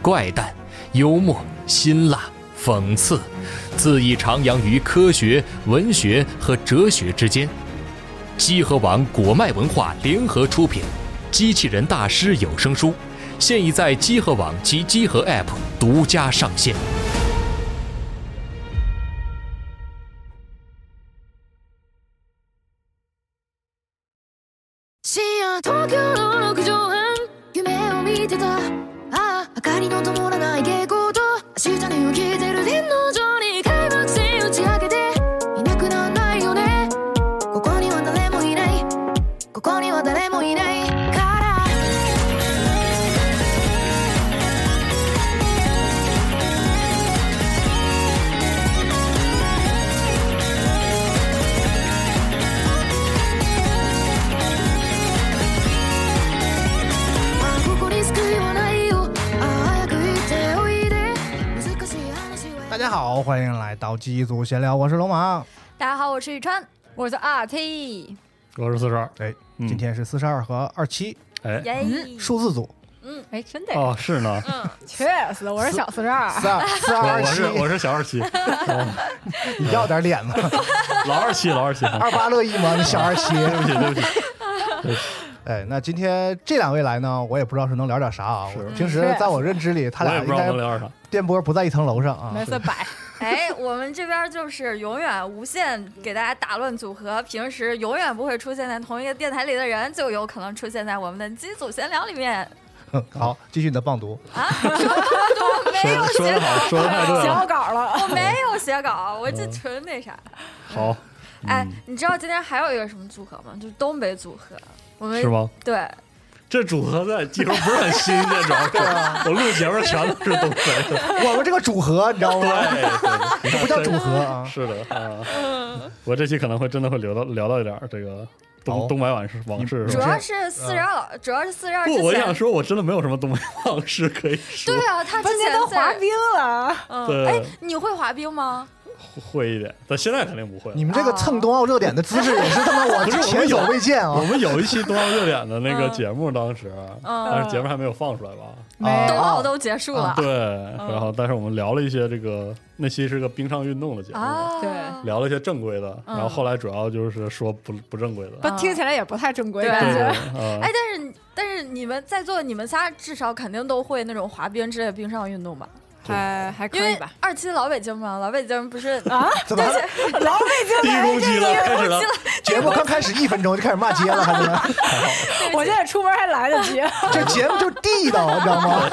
怪诞、幽默、辛辣、讽刺，恣意徜徉于科学、文学和哲学之间。机核网果麦文化联合出品，《机器人大师》有声书，现已在机核网及机核 App 独家上线。深夜東京の六畳半夢を見てたああ 明かりの灯らない蛍光灯明日に起きてる天皇上好，欢迎来到机组闲聊，我是龙马。大家好，我是宇川。我是阿 T，我是四十二，哎，嗯。今天是四十二和二七。哎，耶，数字组，嗯。哎，真的，哦，是呢，确实，我是小四十二，四二四二我二七。我是，我是小二七，哦 你要点脸吗？老二七，老二七，啊二八乐意吗？你小二七。对不起，对不起，哎，那今天这两位来呢，我也不知道是能聊点啥啊。我平时在我认知里，他我也不知道俩应该能聊啥，电波不在一层楼上啊没。事摆，哎，我们这边就是永远无限给大家打乱组合，平时永远不会出现在同一个电台里的人，就有可能出现在我们的机组闲聊里面 好，继续你的棒读。啊！说我没有写稿说的好，说的太对写稿了，我没有写稿，我这嗯纯那啥。好，哎嗯，你知道今天还有一个什么组合吗？就是东北组合。我们是吗？对，这组合在技术不是很新鲜，主要是我录节目全都是东北的，我们这个组合，你知道吗？这不叫组合啊。是的啊，我这期可能会真的会聊到聊到一点这个哦东东北往事往事，主要是四十二老，主要是四十二不，我想。说，我真的没有什么东北往事可以说。对，啊，他之前都滑冰了，嗯，对。哎，你会滑冰吗？会一点，但现在肯定不会了。你。们这个蹭冬奥热点的姿势也是他妈我 前所有未见啊。我！们有一期冬奥热点的那个嗯。节目，当时，嗯但是节目还没有放出来吧？啊。冬奥都结束了。对，然后但是我们聊了一些这个，那期是个冰上运动的节目，啊，对聊了一些正规的，嗯。然后后来主要就是说不不正规的，不听起来也不太正规，对哎，，但是但是你们在座你们仨至少肯定都会那种滑冰之类的冰上运动吧？还还可因为以吧？二期老北京嘛，老北京不是啊，怎么老北京第一攻击了，开始了，节目刚开始一分钟就开始骂街了？还是 我现在出门还来得及。这节目就地道，你知道吗？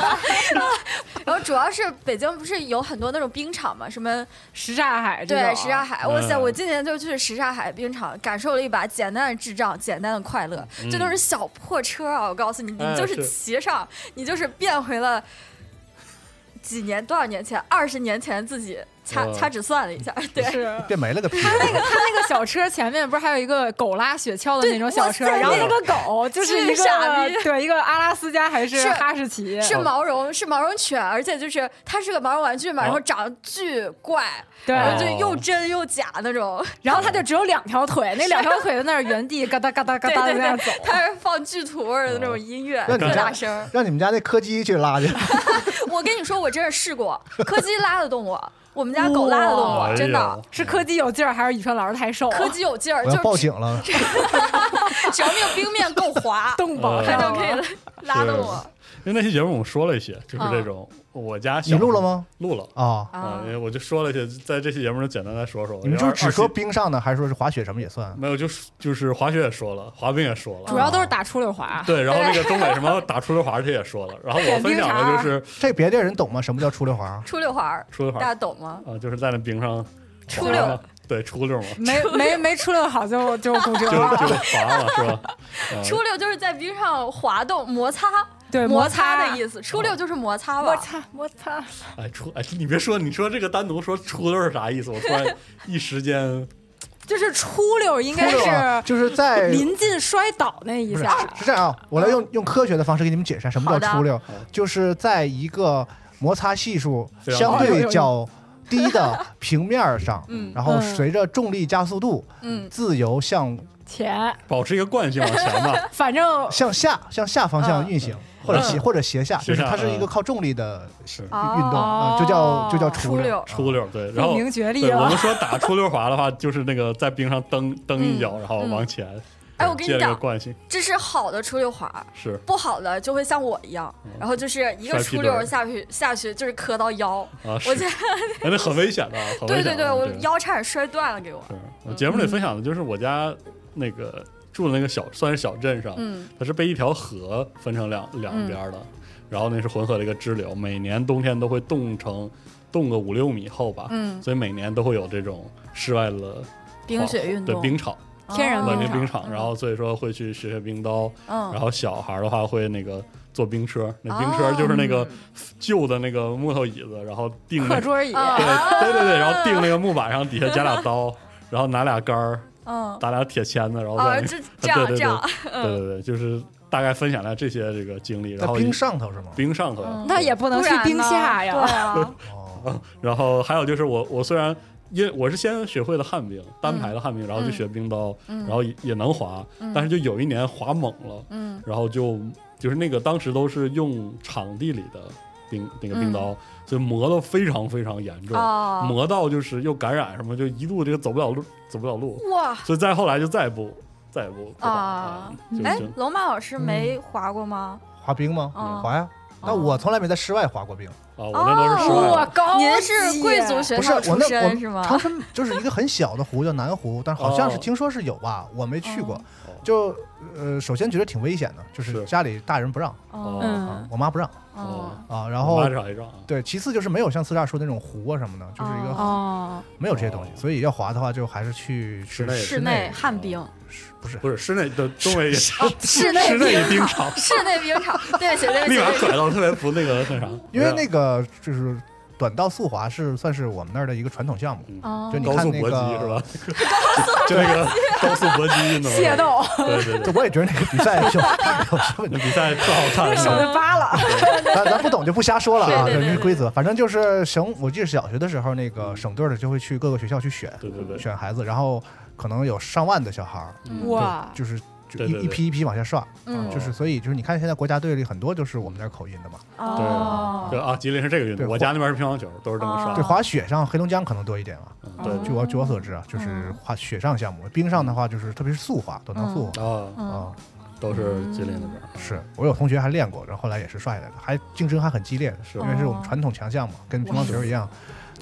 然后主要是北京不是有很多那种冰场嘛，什么什刹海，对什刹海，哇塞！嗯我今年就去什刹海冰场，感受了一把简单的智障，简单的快乐。这都是小破车啊！我告诉你，你哎就是是骑上，你就是变回了几年多少年前，二十年前自己。掐哦掐指算了一下，对，是。变没了个屁！他那个他那个小车前面不是还有一个狗拉雪橇的那种小车，然后那个狗就是一个逼对一个阿拉斯加还是是哈士奇？是毛绒，是毛绒犬，而且就是它是个毛绒玩具嘛，哦然后长得巨怪，对，然后就哦又真又假那种。然后它就只有两条腿，那两条腿在那儿原地嘎哒嘎哒嘎哒的在那儿走，。它是放剧土味的那种音乐，特大声。让你们家那柯基去拉去，我跟你说，我真是试过，柯基拉得动我，我们家狗拉得动哇我，真的哎。是柯基有劲儿还是宇川老师太瘦？柯基有劲儿，就是报警了。只要那个冰面够滑，动保嗯它就可以拉动我。因为那期节目我们说了一些，就是这种我家你录了？吗？录了。啊，啊，因为我就说了一些，在这期节目中简单再说说。你们就是只说冰上的，还是说是滑雪什么也算？没有，就是就是滑雪也说了，滑冰也说了，主要都是打出溜滑。对，然后那个 东北什么打出溜滑这也说了，然后我分享的就是这别地儿人懂吗？什么叫出溜滑？出溜滑，出溜滑大家懂吗？啊，就是在那冰上出溜，对，出溜嘛，没没没出溜好就 就骨折就就了。滑了，是吧？啊出溜就是在冰上滑动摩擦，对，摩擦的意思。初六就是摩擦吧？摩擦摩擦。哎初哎，你别说，你说这个单独说出溜是啥意思？我突然 一时间就是初六应该是就是在临近摔倒那一下。是这样啊，我来用用科学的方式给你们解释什么叫初六，就是在一个摩擦系数相对较低的平面上，嗯然后嗯随着重力加速度嗯，自由向前，保持一个惯性往前吧。反正向下向下方向运行，或者斜或者斜下，就是它是一个嗯靠重力的是运哦动，啊，就叫就叫溜。出溜。出溜对，然后不明觉厉对我们。说打出溜滑的话，就是那个在冰上蹬蹬一脚，然后嗯往前。哎我跟你讲这是好的出溜滑，是不好的就会像我一样，然后就是一个出溜下去下去就是磕到腰，啊，我觉得 哎那很危险的对对对，我腰差点摔断了给我。是我节目里分享的就是我家那个住的那个小算是小镇上，嗯。它是被一条河分成两两边的，然后那是浑河的一个支流，每年冬天都会冻成冻个五六米厚吧，嗯，所以每年都会有这种室外的冰雪运动，对冰场，天然稳冰场定冰场，然后所以说会去学学冰刀，嗯，然后小孩的话会那个坐冰车，那冰车就是那个旧的那个木头椅子，然后钉那课桌椅，啊对对对对，然后钉那个木板上，底下加俩刀，然后拿俩杆儿，嗯，打俩铁签子，然后在啊，那这这样对对这样，对对对，就是大概分享了这些这个经历，然后在冰上头是吗？冰上头，嗯。那也不能去冰下呀。对啊，哦，然后还有就是我我虽然因为我是先学会了旱冰，单排的旱冰，然后就嗯学冰刀，嗯。然后也也能滑，但是就有一年滑猛了，嗯。然后就就是那个当时都是用场地里的冰那个冰刀，所以磨得非常非常严重，磨到就是又感染什么，就一度这个走不了路，走不了路，哇所以再后来就再也不再也不啊哎龙马老师没滑过吗？滑冰吗？嗯滑呀。那我从来没在室外滑过冰，啊，我那都是室外高，您是贵族学校出身是吗？我长春就是一个很小的湖，叫南湖，但好像是哦听说是有吧，我没去过哦。就呃，首先觉得挺危险的，就是是。家里大人不让，哦。嗯。啊我妈不让。哦。啊。然后一仗啊，对，其次就是没有像四大说的那种湖啊什么的，就是一个哦，没有这些东西，哦。所以要滑的话就还是去室内室内。旱冰，不是。不是室内的 室内室内冰冰场，室内冰场，对不起对立马对不起，拽到特别不那个那啥，因为那个就是短道速滑是算是我们那儿的一个传统项目，哦。就你高速搏看那个击是吧？就那个高速搏击运动，械斗，对对对，我也觉得那个比赛有有些问那题，比赛特好看，手就扒了。咱咱不懂就不瞎说了啊，这是规则。反正就是省，我记得小学的时候，那个省队的就会去各个学校去选，对对对，选孩子，然后可能有上万的小孩儿，嗯哇，就是一一批一批往下刷，嗯。就是所以就是你看现在国家队里很多就是我们那儿口音的嘛。哦。对啊，吉林是这个运对动，我家那边是乒乓球，都是这么哦。刷对，。滑雪上黑龙江可能多一点啊。嗯对。据我据我所知啊，就是嗯。滑雪上项目，冰上的话就是特别是速滑，短道速滑啊，嗯。啊。都是吉林那边，是我有同学还练过，然后后来也是刷下来的，还竞争还很激烈，是。因为是我们传统强项嘛，跟乒乓球一样，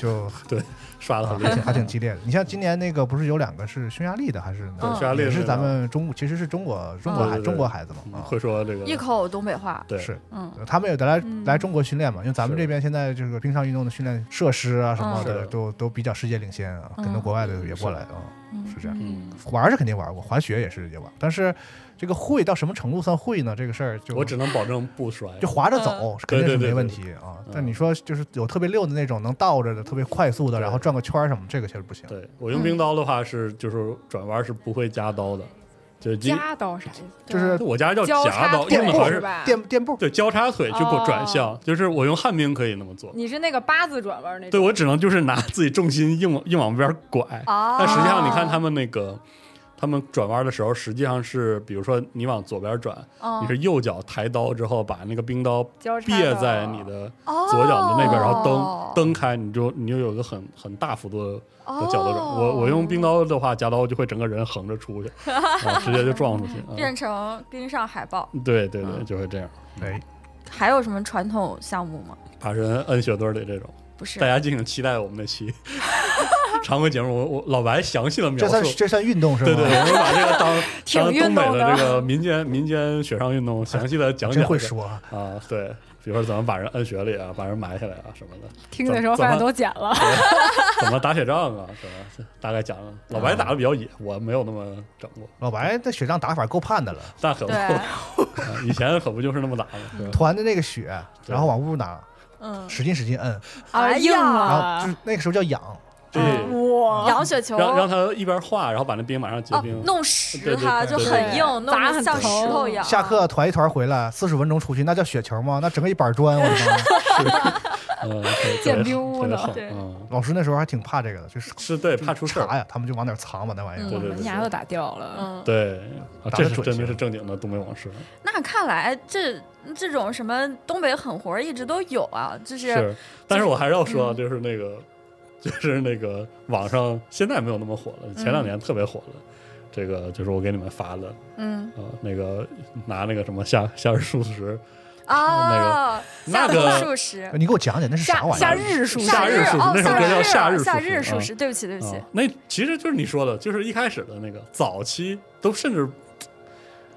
就 对刷的很厉还挺害。还挺激烈的。你像今年那个不是有两个是匈牙利的还是哪匈牙利也是咱们中国其实是中国中国孩中国孩子嘛会说这个一口东北话，对是嗯他们也得来嗯来中国训练嘛，因为咱们这边现在这个冰上运动的训练设施啊什么的都都比较世界领先啊，嗯很多国外的也过来啊，嗯是这样。嗯，玩是肯定玩过，滑雪也是也玩，但是这个会到什么程度算会呢？这个事儿就我只能保证不摔。就滑着走是肯定是对对对没问题啊嗯。但你说就是有特别溜的那种能倒着的、特别快速的，然后转个圈儿什么，这个其实不行。对我用冰刀的话是就是转弯是不会夹刀的，就是夹刀啥意思？就是我家叫夹刀，腿用的好像是是吧？垫垫步，对交叉腿去给我哦转向，就是我用旱冰可以那么做。你是那个八字转弯那种？对我只能就是拿自己重心硬往硬往边儿拐，哦，但实际上你看他们那个。他们转弯的时候，实际上是，比如说你往左边转，嗯你是右脚抬刀之后，把那个冰刀别在你的哦左脚的那边，然后哦蹬蹬开，你就你就有个很很大幅度的的角度转。哦我我用冰刀的话，夹刀就会整个人横着出去，啊，直接就撞出去。啊变成冰上海豹，对对对，嗯就会这样。哎，还有什么传统项目吗？把人摁雪堆里这种，不是大，家敬请期待我们的期 常规节目，我我老白详细的描这算述。这算运动是吗？对对，对我们把这个当 挺当东北的的这个民间民间雪上运动详细的讲真讲。会说啊。啊，对，比如说怎么把人摁雪里啊，把人埋下来啊什么的，听的时候发现都剪了。怎么打雪仗啊，什么？大概讲了。老白打的比较野，我没有那么整过，老白这雪仗打法够判的了，但可不，以前可不就是那么打的？团的那个雪，然后往屋拿，嗯，使劲使劲摁，啊，硬然后就是！那个时候叫痒，对，哇，养雪球，让让他一边化，然后把那冰马上结哦冰。，弄对实它就很硬，弄砸得像很疼石头一样。下课团一团回来，四十分钟出去，那叫雪球吗？那整个一板砖，我的妈！嗯，对建冰屋呢特别狠对嗯，老师那时候还挺怕这个的，就是是对，怕出事儿。呀，他们就往哪儿藏吧，那玩意儿。对对门牙都打掉了。嗯，对，啊，这是真的是正经的东北往事。那看来这这种什么东北狠活一直都有啊，就是是，但是我还是要说，嗯就是那个，就是那个网上现在没有那么火了，前两年特别火了。这个就是我给你们发的嗯。啊，那个拿那个什么夏夏日数十，哦，那个夏日数十，你给我讲讲那是啥夏夏玩意儿？日数夏日数十哦，那首歌叫夏日夏日数十，对不起对不起。啊，，那其实就是你说的，就是一开始的那个早期都甚至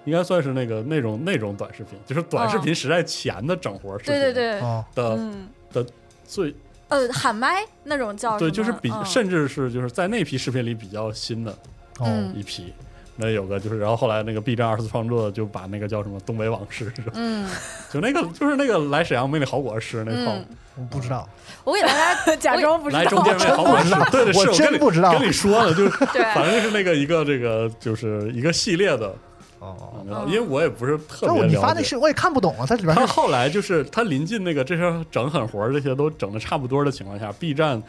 应该算是那个那种那种短视频，就是短视频时代前的整活视频对对对，哦，的嗯，最呃，喊麦那种叫对，就是比嗯。甚至是就是在那批视频里比较新的哦，嗯。一批。那有个就是，然后后来那个 B 站二次创作就把那个叫什么东北往事，是吧嗯，就那个就是那个来沈阳没你好果吃那套，嗯。我不知道，我给大家 假装不知来中间道。没好果吃，对对是我我跟你真不知道。跟你说了，就是 反正是那个一个这个就是一个系列的，哦，因为我也不是特别了解。你发那是我也看不懂啊，它里边是他后来就是他临近那个这些整狠活儿这些都整的差不多的情况下，B 站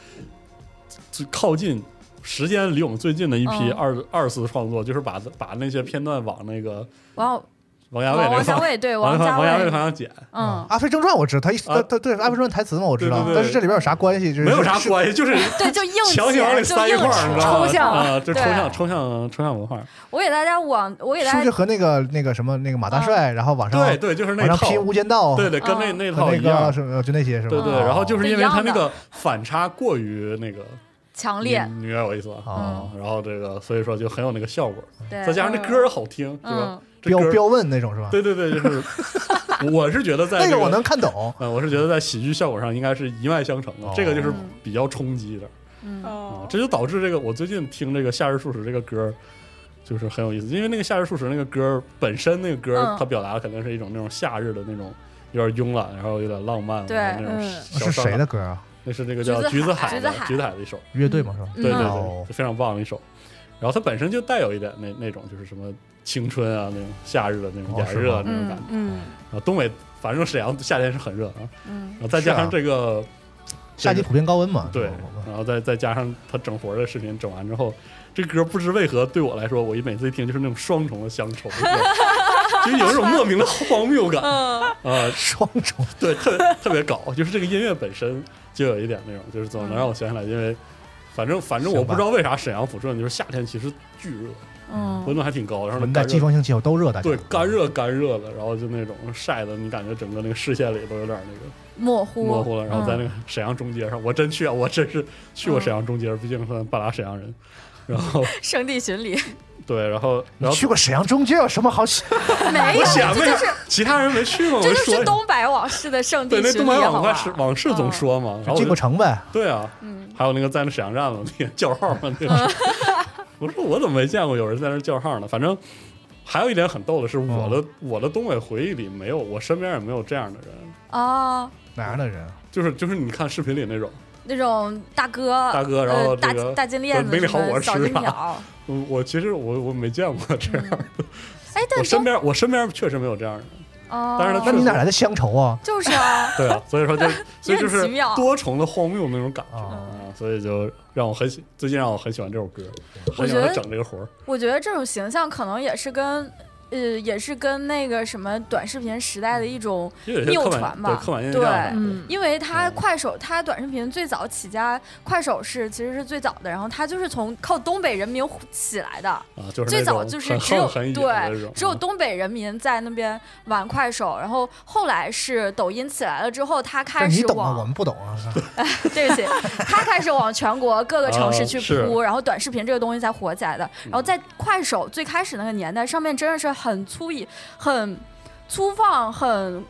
最靠近时间离我们最近的一批嗯。二、二次创作，就是把把那些片段往那个王王家卫那个王王家卫对王家王家卫。卫，方向剪，嗯，阿飞正传》，我知道，他一啊他他对阿飞正传》台词嘛，我知道。对对，对。但是这里边有啥关系？就是没有啥关系，就是 对，就硬强行往里剪，就硬塞一块儿，你知道吗？抽象啊，这抽象抽象抽象文化，我给大家往，我给大家是不是和那个那个什么那个马大帅，然后往上对对，就是那套，无间道》，对对，跟那嗯。那套一样。个，什么就那些是吧？对对，哦然后就是因为他那个反差过于那个强烈，你明白我意思吧？哦。啊，然后这个所以说就很有那个效果，对，再加上那歌儿好听，对吧？嗯？标标问那种是吧？对对对，就是。我是觉得在这那个我能看懂，呃，我是觉得在喜剧效果上应该是一脉相承的哦，这个就是嗯比较冲击的。嗯。啊哦，这就导致这个我最近听这个《夏日数十》这个歌。就是很有意思，因为那个《夏日数十》那个歌本身，那个歌它表达的肯定是一种那种夏日的那种有点慵懒，然后有点浪漫，对那种嗯。是小谁的歌啊？那是那个叫橘子海橘子海的橘子海。橘子海的一首，乐队嘛是吧？对对哦。对，非常棒的一首。然后它本身就带有一点那那种就是什么青春啊，那种夏日的那种哦炎热那种感觉。嗯，啊，东北反正沈阳夏天是很热啊，嗯然后再加上这个夏季普遍高温嘛。对，然后再再加上他整活的视频整完之后，这歌不知为何对我来说，我一每次一听就是那种双重的乡愁，就有一种莫名的荒谬感。双重。对，特别特别搞，就是这个音乐本身就有一点那种，就是总能让我想起来，因为反正反正我不知道为啥沈阳抚顺就是夏天其实巨热，嗯温度还挺高，然后我们在季风性气候都热，的对干热干热的，然后就那种晒的，你感觉整个那个视线里都有点那个模糊模糊了。然后在那嗯个沈阳中街上，我真去啊，我真是去过沈阳中街，毕竟算半拉沈阳人。然后圣地巡礼，对，然后然后去过沈阳中街有什么好？没有，就是其他人没去吗？我这就是东北往事的圣地巡礼，那东北往好吧快是？往事总说嘛，然后我进就过城呗？对啊，嗯还有那个在那沈阳站嘛，那个叫号嘛，那个。我说我怎么没见过有人在那叫号呢？反正还有一点很逗的是，我的我的东北回忆里没有，我身边也没有这样的人，啊，哪样的人？就是就是你看视频里那种，那种大哥，大哥然后呃大这个大金链子没你好我吃啥金条，我我其实我我没见过这样的，哎，我但我身边我身边确实没有这样的人，哦，但是他那你哪来的乡愁啊？就是啊，对啊，所以说就 所以就是多重的荒谬那种感觉所以就让我很喜，最近让我很喜欢这首歌，我喜欢整这个活儿，我觉得这种形象可能也是跟呃，也是跟那个什么短视频时代的一种谬传吧对因为它嗯。快手，它短视频最早起家，快手是其实是最早的，然后它就是从靠东北人民起来的，啊，就是最早就是只有对，只有嗯东北人民在那边玩快手，然后后来是抖音起来了之后，它开始但你懂啊，我往们不懂啊。对不起，它开始往全国各个城市去铺，然后短视频这个东西才火起来的。然嗯。后在快手最开始那个年代，上面真的是很粗野、很粗放、很。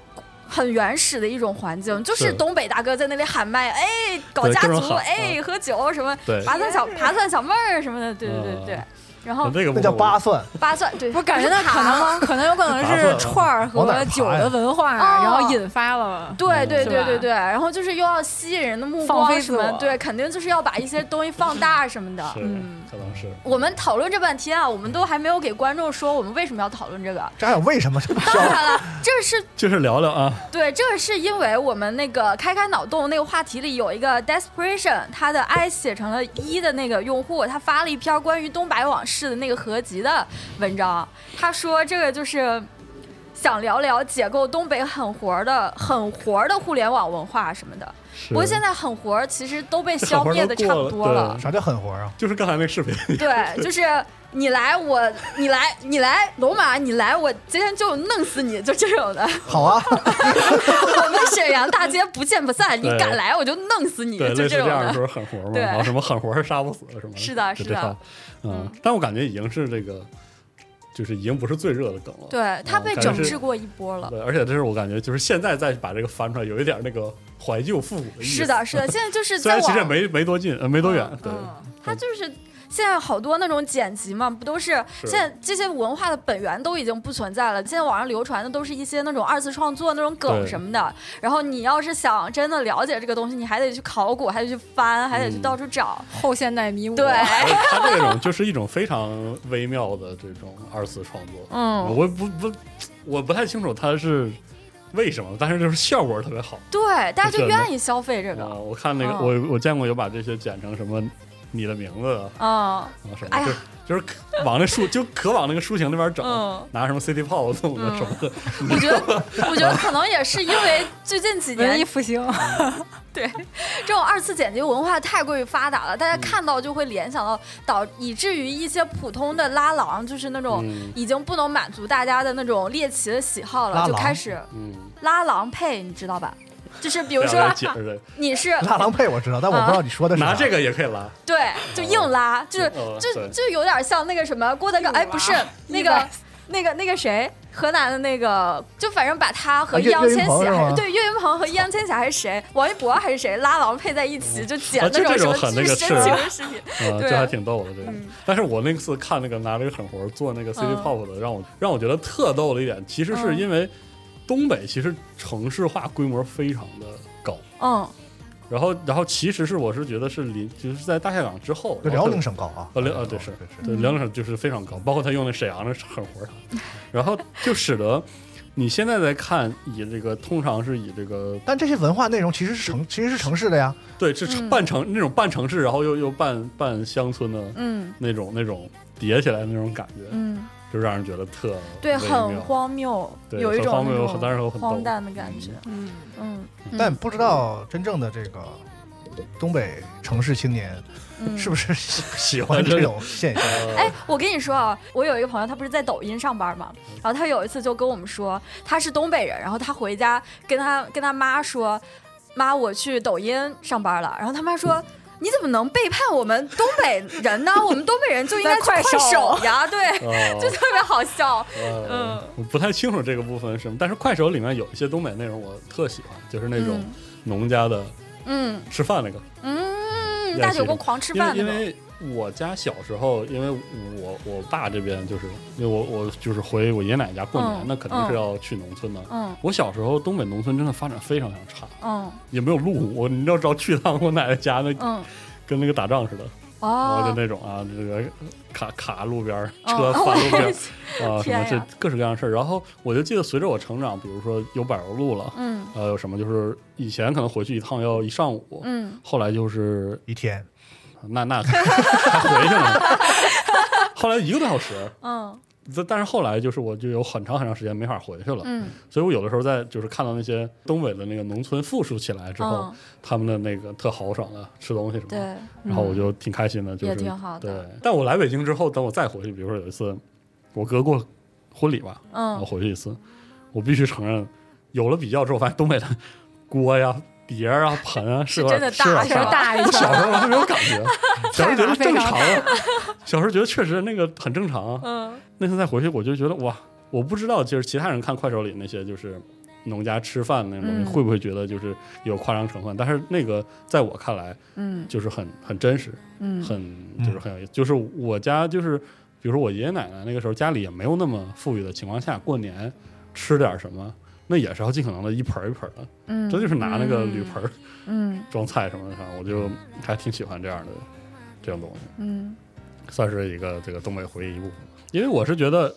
很原始的一种环境，就是是东北大哥在那里喊麦，哎，搞家族，哎，喝酒什么，对扒蒜小扒蒜小妹儿什么的，对对对对啊。然后那个那叫八蒜，扒蒜，对，我感觉那可能 可能有可能是串儿和酒的文化，哦然后引发了。对对对对对，然后就是又要吸引人的目光什么对，肯定就是要把一些东西放大什么的。嗯可能是我们讨论这半天啊，我们都还没有给观众说我们为什么要讨论这个。这还有为什么？当然了，这是就是聊聊啊，对，这个是因为我们那个开开脑洞那个话题里有一个 desperation，他的 i 写成了一的那个用户，他发了一篇关于东北往事的那个合集的文章，他说这个就是。想聊聊解构东北狠活的狠活的互联网文化什么的，不过现在狠活其实都被消灭的差不多了。啥叫狠活啊？就是刚才那个视频，对，就是你来我，你来你来龙马，你来我今天就弄死你，就这种的。好啊，我们沈阳大街不见不散，你敢来我就弄死你，对，就这种类似这样的就的。是狠活嘛，对然后什么狠活是杀不死什么的，是的是这套，嗯，但我感觉已经是这个，就是已经不是最热的梗了，对他被整治过一波了。对，而且这是我感觉就是现在再把这个翻出来，有一点那个怀旧复古的意思，是的，是的，现在就是 虽然其实也没没多近，呃，没多远，对，嗯他就是。现在好多那种剪辑嘛，不都是是现在这些文化的本源都已经不存在了。现在网上流传的都是一些那种二次创作、那种梗什么的。然后你要是想真的了解这个东西，你还得去考古，还得去翻，还得去嗯到处找。后现代迷雾。对，而且他这种就是一种非常微妙的这种二次创作，嗯，我不不我不太清楚它是为什么，但是就是效果特别好。对，大家就愿意消费这啊、个。我看那个、嗯我我见过有把这些剪成什么你的名字啊。嗯什么，哎呀。就就是可往那抒就可往那个抒情那边整，嗯。拿什么 City Pop 弄的嗯。什么的，我觉得，我觉得可能也是因为最近几文艺复兴，对这种二次剪辑文化太过于发达了，大家看到就会联想到，导以至于一些普通的拉郎，就是那种嗯。已经不能满足大家的那种猎奇的喜好了，就开始嗯，拉郎配，你知道吧？就是比如说 你是拉郎配我知道，但我不知道你说的是啥拿这个也可以拉，对，就硬拉，就是就就有点像那个什么郭德纲，哎，不是那个那个那个谁，河南的那个，就反正把他和易烊千玺还是对岳云鹏和易烊千玺还是谁，王一博还是谁拉郎配在一起，就剪那种什么种很那个巨深情的视频。啊，这还挺逗的这个嗯。但是我那次看那个拿这个狠活做那个 City 嗯 Pop 的，让我让我觉得特逗的一点，其实是嗯因为东北其实城市化规模非常的高。嗯，然后，然后其实是我是觉得是临就是在大下岗之后，就辽宁省高啊，呃辽呃对是是。对，辽宁省就是非常高，包括他用的沈阳的狠活儿啥，然后就使得你现在在看，以这个通常是以这个但这些文化内容其实是城，其实是城市的呀。对是城半城、那种半城市，然后又又半半乡村的嗯。那种那种叠起来的那种感觉，嗯，就让人觉得特对，很荒谬，对有一种很荒谬当然有很荒诞的感觉。嗯，嗯，但不知道真正的这个东北城市青年嗯。是不是喜 喜欢这种现象？哎，我跟你说啊，我有一个朋友，他不是在抖音上班嘛，然后他有一次就跟我们说，他是东北人，然后他回家跟他跟他妈说，妈，我去抖音上班了，然后他妈说。你怎么能背叛我们东北人呢？我们东北人就应该去快手手呀，对，哦 就特别好笑。呃嗯，我不太清楚这个部分是什么，但是快手里面有一些东北内容我特喜欢，就是那种嗯农家的嗯吃饭那个，嗯，大酒锅狂吃饭那种。因为我家小时候，因为我我爸这边就是因为我我就是回我爷爷奶奶家过年，嗯那肯定是要去农村的。嗯我小时候东北农村真的发展非常非常差，嗯也没有路，我你要知道去趟我奶奶家那嗯，跟那个打仗似的，然后就哦，那种啊，这个卡卡路边车翻路边儿 啊，什么这各式各样的事儿。然后我就记得随着我成长，比如说有柏油路了，嗯。呃，有什么就是以前可能回去一趟要一上午，嗯。后来就是一天那那还回去了，后来一个多小时，嗯。但但是后来就是我就有很长很长时间没法回去了，嗯。所以我有的时候在就是看到那些东北的那个农村富庶起来之后，嗯，他们的那个特豪爽的吃东西什么的，对，然后我就挺开心的，就是也挺好的对，但我来北京之后，等我再回去，比如说有一次我哥过婚礼吧，我嗯，回去一次，我必须承认，有了比较之后，发现东北的锅呀、碟儿啊、盆啊是有真的大是有大确实大一我小，时候还没有感觉，小时候觉得正常啊，小时候觉得确实那个很正常啊。嗯那次再回去，我就觉得哇，我不知道就是其他人看快手里那些就是农家吃饭那种东西，嗯会不会觉得就是有夸张成分？但是那个在我看来嗯就是很很真实，嗯很就是很有意思。就是我家就是比如说我爷爷奶奶那个时候家里也没有那么富裕的情况下，过年吃点什么。那也是要尽可能的一盆儿一盆儿的，嗯，这就是拿那个铝盆儿嗯 装菜什么的，我就还挺喜欢这样的这种东西。嗯算是一个这个东北回忆一部分。因为我是觉得，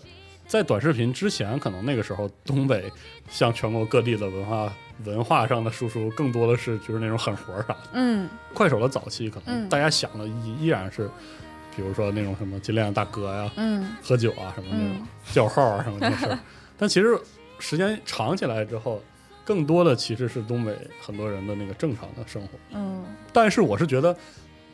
在短视频之前，可能那个时候东北向全国各地的文化文化上的输出，更多的是就是那种狠活儿啥的。嗯快手的早期，可能嗯大家想的依依然是，比如说那种什么金链大哥呀、嗯喝酒啊什么那种嗯叫号啊什么那事儿。但其实时间长起来之后，更多的其实是东北很多人的那个正常的生活。嗯。但是我是觉得，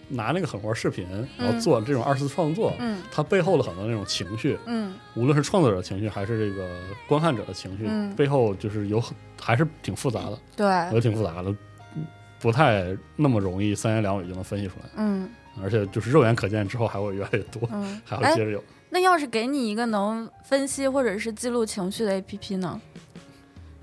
拿那个狠活视频，然后做这种二次创作，嗯。它背后的很多那种情绪，嗯。无论是创作者的情绪还是这个观看者的情绪，嗯。背后就是有很还是挺复杂的，对，也挺复杂的，不太那么容易三言两语就能分析出来，嗯。而且就是肉眼可见之后还会越来越多，还会接，着有。那要是给你一个能分析或者是记录情绪的 APP 呢？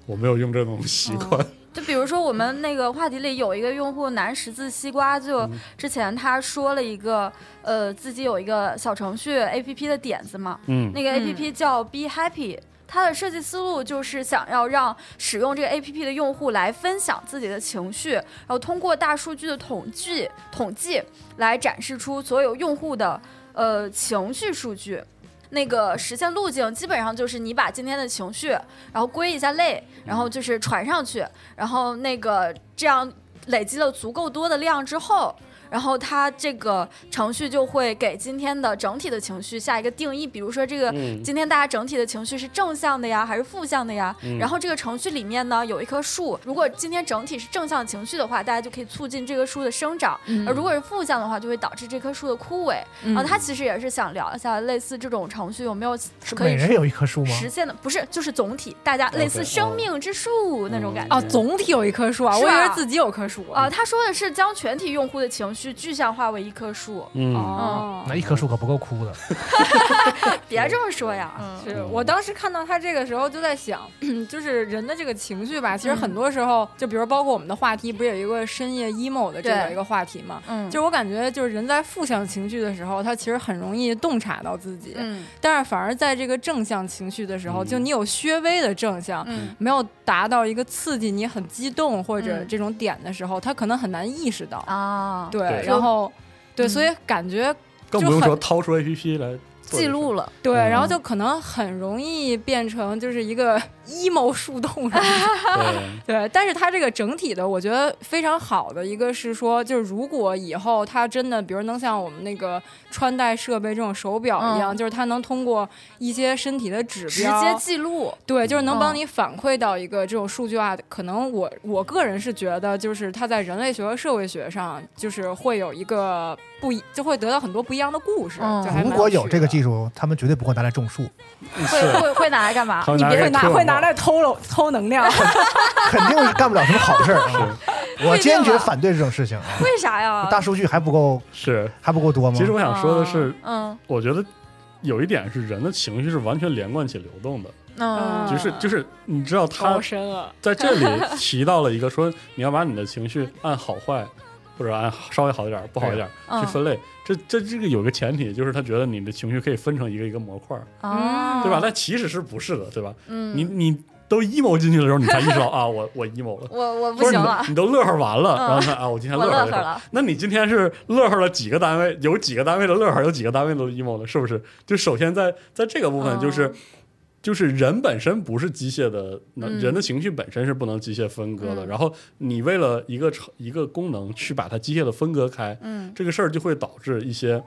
我没有用这种习惯，就比如说我们那个话题里有一个用户南十字西瓜，就嗯之前他说了一个呃自己有一个小程序 APP 的点子嘛，嗯那个嗯 APP 叫 Be Happy。它的设计思路就是想要让使用这个 APP 的用户来分享自己的情绪，然后通过大数据的统计统计来展示出所有用户的呃情绪数据。那个实现路径基本上就是你把今天的情绪，然后归一下类，然后就是传上去，然后那个这样累积了足够多的量之后，然后它这个程序就会给今天的整体的情绪下一个定义，比如说这个嗯今天大家整体的情绪是正向的呀，还是负向的呀？嗯然后这个程序里面呢有一棵树，如果今天整体是正向情绪的话，大家就可以促进这棵树的生长；嗯而如果是负向的话，就会导致这棵树的枯萎。嗯然后他其实也是想聊一下类似这种程序有没有是可以每人有一棵树吗？实现的，不是就是总体大家类似生哦命之树那种感觉。哦，总体有一棵树啊，我以为自己有棵树啊，他说的是将全体用户的情绪具象化为一棵树，嗯。哦，那一棵树可不够枯的。别这么说呀。嗯。是我当时看到他这个时候就在想，就是人的这个情绪吧，其实很多时候，就比如包括我们的话题，不是有一个深夜 emo 的这个对一个话题嘛？嗯，就我感觉，就是人在负向情绪的时候，他其实很容易洞察到自己，嗯。但是反而在这个正向情绪的时候，嗯。就你有略微的正向，嗯。没有达到一个刺激你很激动或者嗯。这种点的时候，他可能很难意识到。啊，对，对。然后对，嗯。所以感觉更不用就很说掏出 APP 来记录了，对，嗯然后就可能很容易变成就是一个 emo 树洞什么的。对，对，但是它这个整体的，我觉得非常好的一个是说，就是如果以后它真的，比如能像我们那个穿戴设备这种手表一样，嗯就是它能通过一些身体的指标直，接记录。对，就是能帮嗯你反馈到一个这种数据化的。可能我我个人是觉得，就是它在人类学和社会学上，就是会有一个不一，就会得到很多不一样的故事。嗯如果有这个技术，他们绝对不会拿来种树，会会会拿来干嘛？你别来拿会拿来偷了 偷能量。肯定是干不了什么好事儿我坚决反对这种事情啊！为啥呀？大数据还不够是。还不够多吗？其实我想说的是，嗯我觉得有一点是人的情绪是完全连贯且流动的，嗯，就是就是你知道他高深了，在这里 提到了一个说你要把你的情绪按好坏或者按稍微好一点、不好一点嗯去分类。这这这个有个前提，就是他觉得你的情绪可以分成一个一个模块儿，啊，对吧？但其实是不是的，对吧？嗯，你你都 emo 进去的时候，你才意识到 啊，我我 emo 了。我我不行了都，你都乐呵完了，嗯然后看啊，我今天 乐呵了。那你今天是乐呵了几个单位？有几个单位的乐呵，有几个单位的 emo 了？是不是？就首先在在这个部分，就是、嗯就是人本身不是机械的，人的情绪本身是不能机械分割的。嗯然后你为了一个成一个功能去把它机械的分割开，嗯这个事儿就会导致一些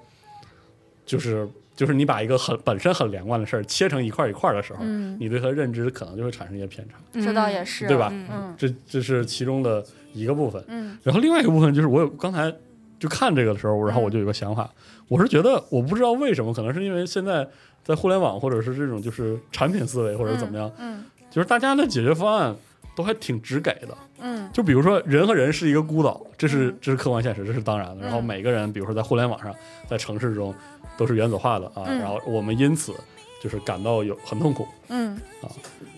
就是就是你把一个很本身很连贯的事儿切成一块儿一块儿的时候，嗯，你对它认知可能就会产生一些偏差，这倒也是，对吧？嗯这这是其中的一个部分。嗯然后另外一个部分就是我有刚才就看这个的时候，然后我就有个想法，我是觉得我不知道为什么，可能是因为现在在互联网或者是这种就是产品思维或者怎么样，嗯就是大家的解决方案都还挺直给的。嗯就比如说人和人是一个孤岛，这是这是客观现实，这是当然的。然后每个人，比如说在互联网上，在城市中都是原子化的啊，嗯然后我们因此就是感到有很痛苦。嗯啊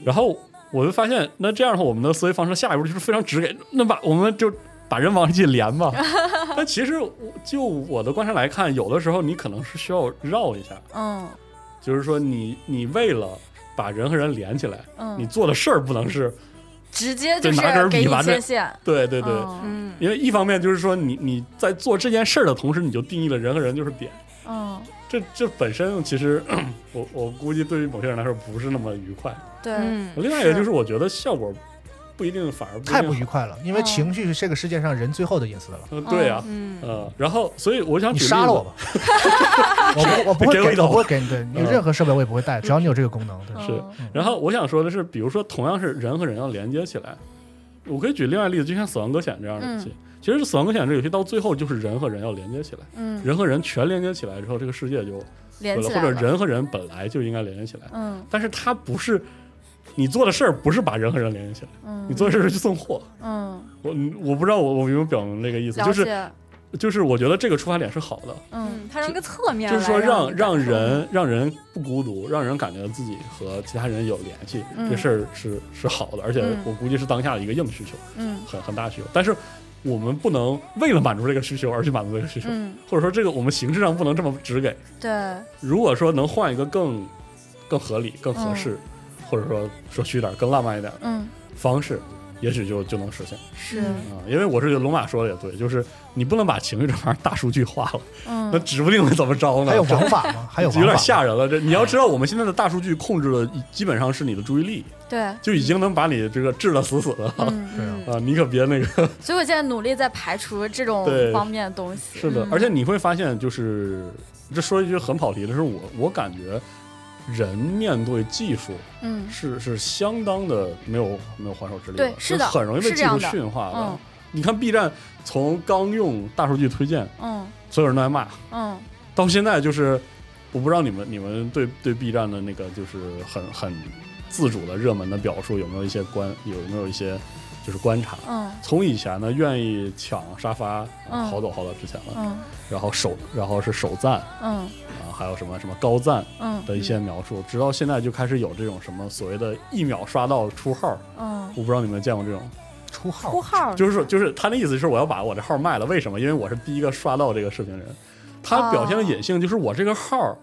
然后我就发现，那这样的话，我们的思维方式下一步就是非常直给，那把我们就把人往一起连吧。但其实我就我的观察来看，有的时候你可能是需要绕一下，嗯就是说你你为了把人和人连起来，嗯，你做的事儿不能是直接就拿根笔把这切线，对对对。因为一方面就是说你你在做这件事儿的同时，你就定义了人和人就是点，嗯，这这本身其实 我我估计对于某些人来说不是那么愉快。对，嗯另外一个就是我觉得效果不一定，反而太不愉快了，因为嗯情绪是这个世界上人最后的隐私了。呃对呀、嗯。呃，然后所以我想你举例子。杀了我吧，我不我不会给，给我一刀。我不会给你，对你任何设备我也不会带，只要你有这个功能。对，是。嗯然后我想说的是，比如说同样是人和人要连接起来，我可以举另外例子，就像《死亡搁浅》这样的游戏。其实《死亡搁浅》这游戏到最后就是人和人要连接起来，嗯，人和人全连接起来之后，这个世界就连起来了，或者人和人本来就应该连接起来，嗯。但是它不是你做的事儿，不是把人和人联系起来，嗯，你做的事儿是去送货。嗯，我我不知道我我有没有表明那个意思，就是，就是我觉得这个出发点是好的，嗯嗯，它是一个侧面来就是说让让人让人不孤独，让人感觉自己和其他人有联系，嗯。这事儿是是好的，而且嗯。我估计是当下的一个硬需求，嗯。很很大需求。但是我们不能为了满足这个需求而去满足这个需求，嗯，或者说这个我们形式上不能这么直给。对，如果说能换一个更更合理、更合适，或者说说虚点儿、更浪漫一点儿嗯。方式，也许就就能实现。是，啊、因为我是觉得龙马说的也对，就是你不能把情绪这玩意儿大数据化了，嗯。那指不定会怎么着呢。还有这王法吗？还有有点吓人了。这你要知道，我们现在的大数据控制的基本上是你的注意力，对，就已经能把你这个治得死死的。了。嗯。对啊嗯，啊，你可别那个 所以我现在努力在排除这种方面的东西，是的，嗯。而且你会发现，就是这说一句很跑题的是我，我感觉人面对技术嗯。是是相当的没有没有还手之力的，对是的很容易被技术驯化的。嗯。你看 B 站从刚用大数据推荐，嗯。所有人都在骂，嗯。到现在就是，我不知道你们你们对对 B 站的那个就是很很自主的热门的表述有没有一些关有没有一些就是观察？嗯。从以前呢，愿意抢沙发，嗯。好早好早之前了，嗯。然后首然后是首赞嗯。啊，还有什么什么高赞嗯的一些描述，直到现在就开始有这种什么所谓的一秒刷到出号，嗯。我不知道你们见过这种，出号出号。就是说就是他那意思是我要把我这号卖了，为什么？因为我是第一个刷到这个视频人，他表现的隐性就是我这个号。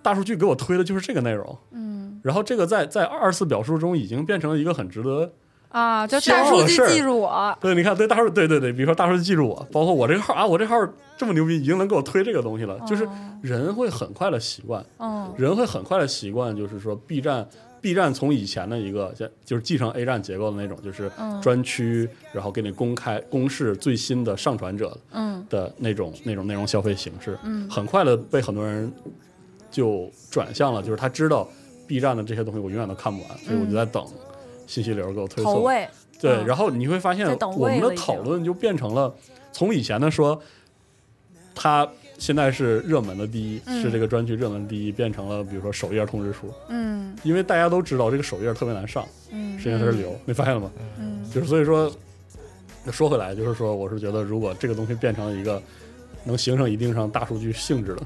大数据给我推的就是这个内容，嗯。然后这个在在二次表述中已经变成了一个很值得啊，就大数据记住我，对，你看，对大数，对对对，比如说大数据记住我，包括我这个号啊，我这号这么牛逼，已经能给我推这个东西了。就是人会很快的习惯，嗯。人会很快的习惯，就是说 B 站，B 站从以前的一个就就是继承 A 站结构的那种，就是嗯。专区，然后给你公开公示最新的上传者嗯。的那种那种内容消费形式，嗯。很快的被很多人就转向了，就是他知道 B 站的这些东西我永远都看不完，所以我就在等信息流给我推送。对，嗯然后你会发现我们的讨论就变成了从以前的说它现在是热门的第一，嗯是这个专区热门第一，变成了比如说首页通知书，嗯因为大家都知道这个首页特别难上，嗯是因为它是流，你发现了吗？嗯就是所以说，说回来就是说，我是觉得如果这个东西变成了一个能形成一定上大数据性质的，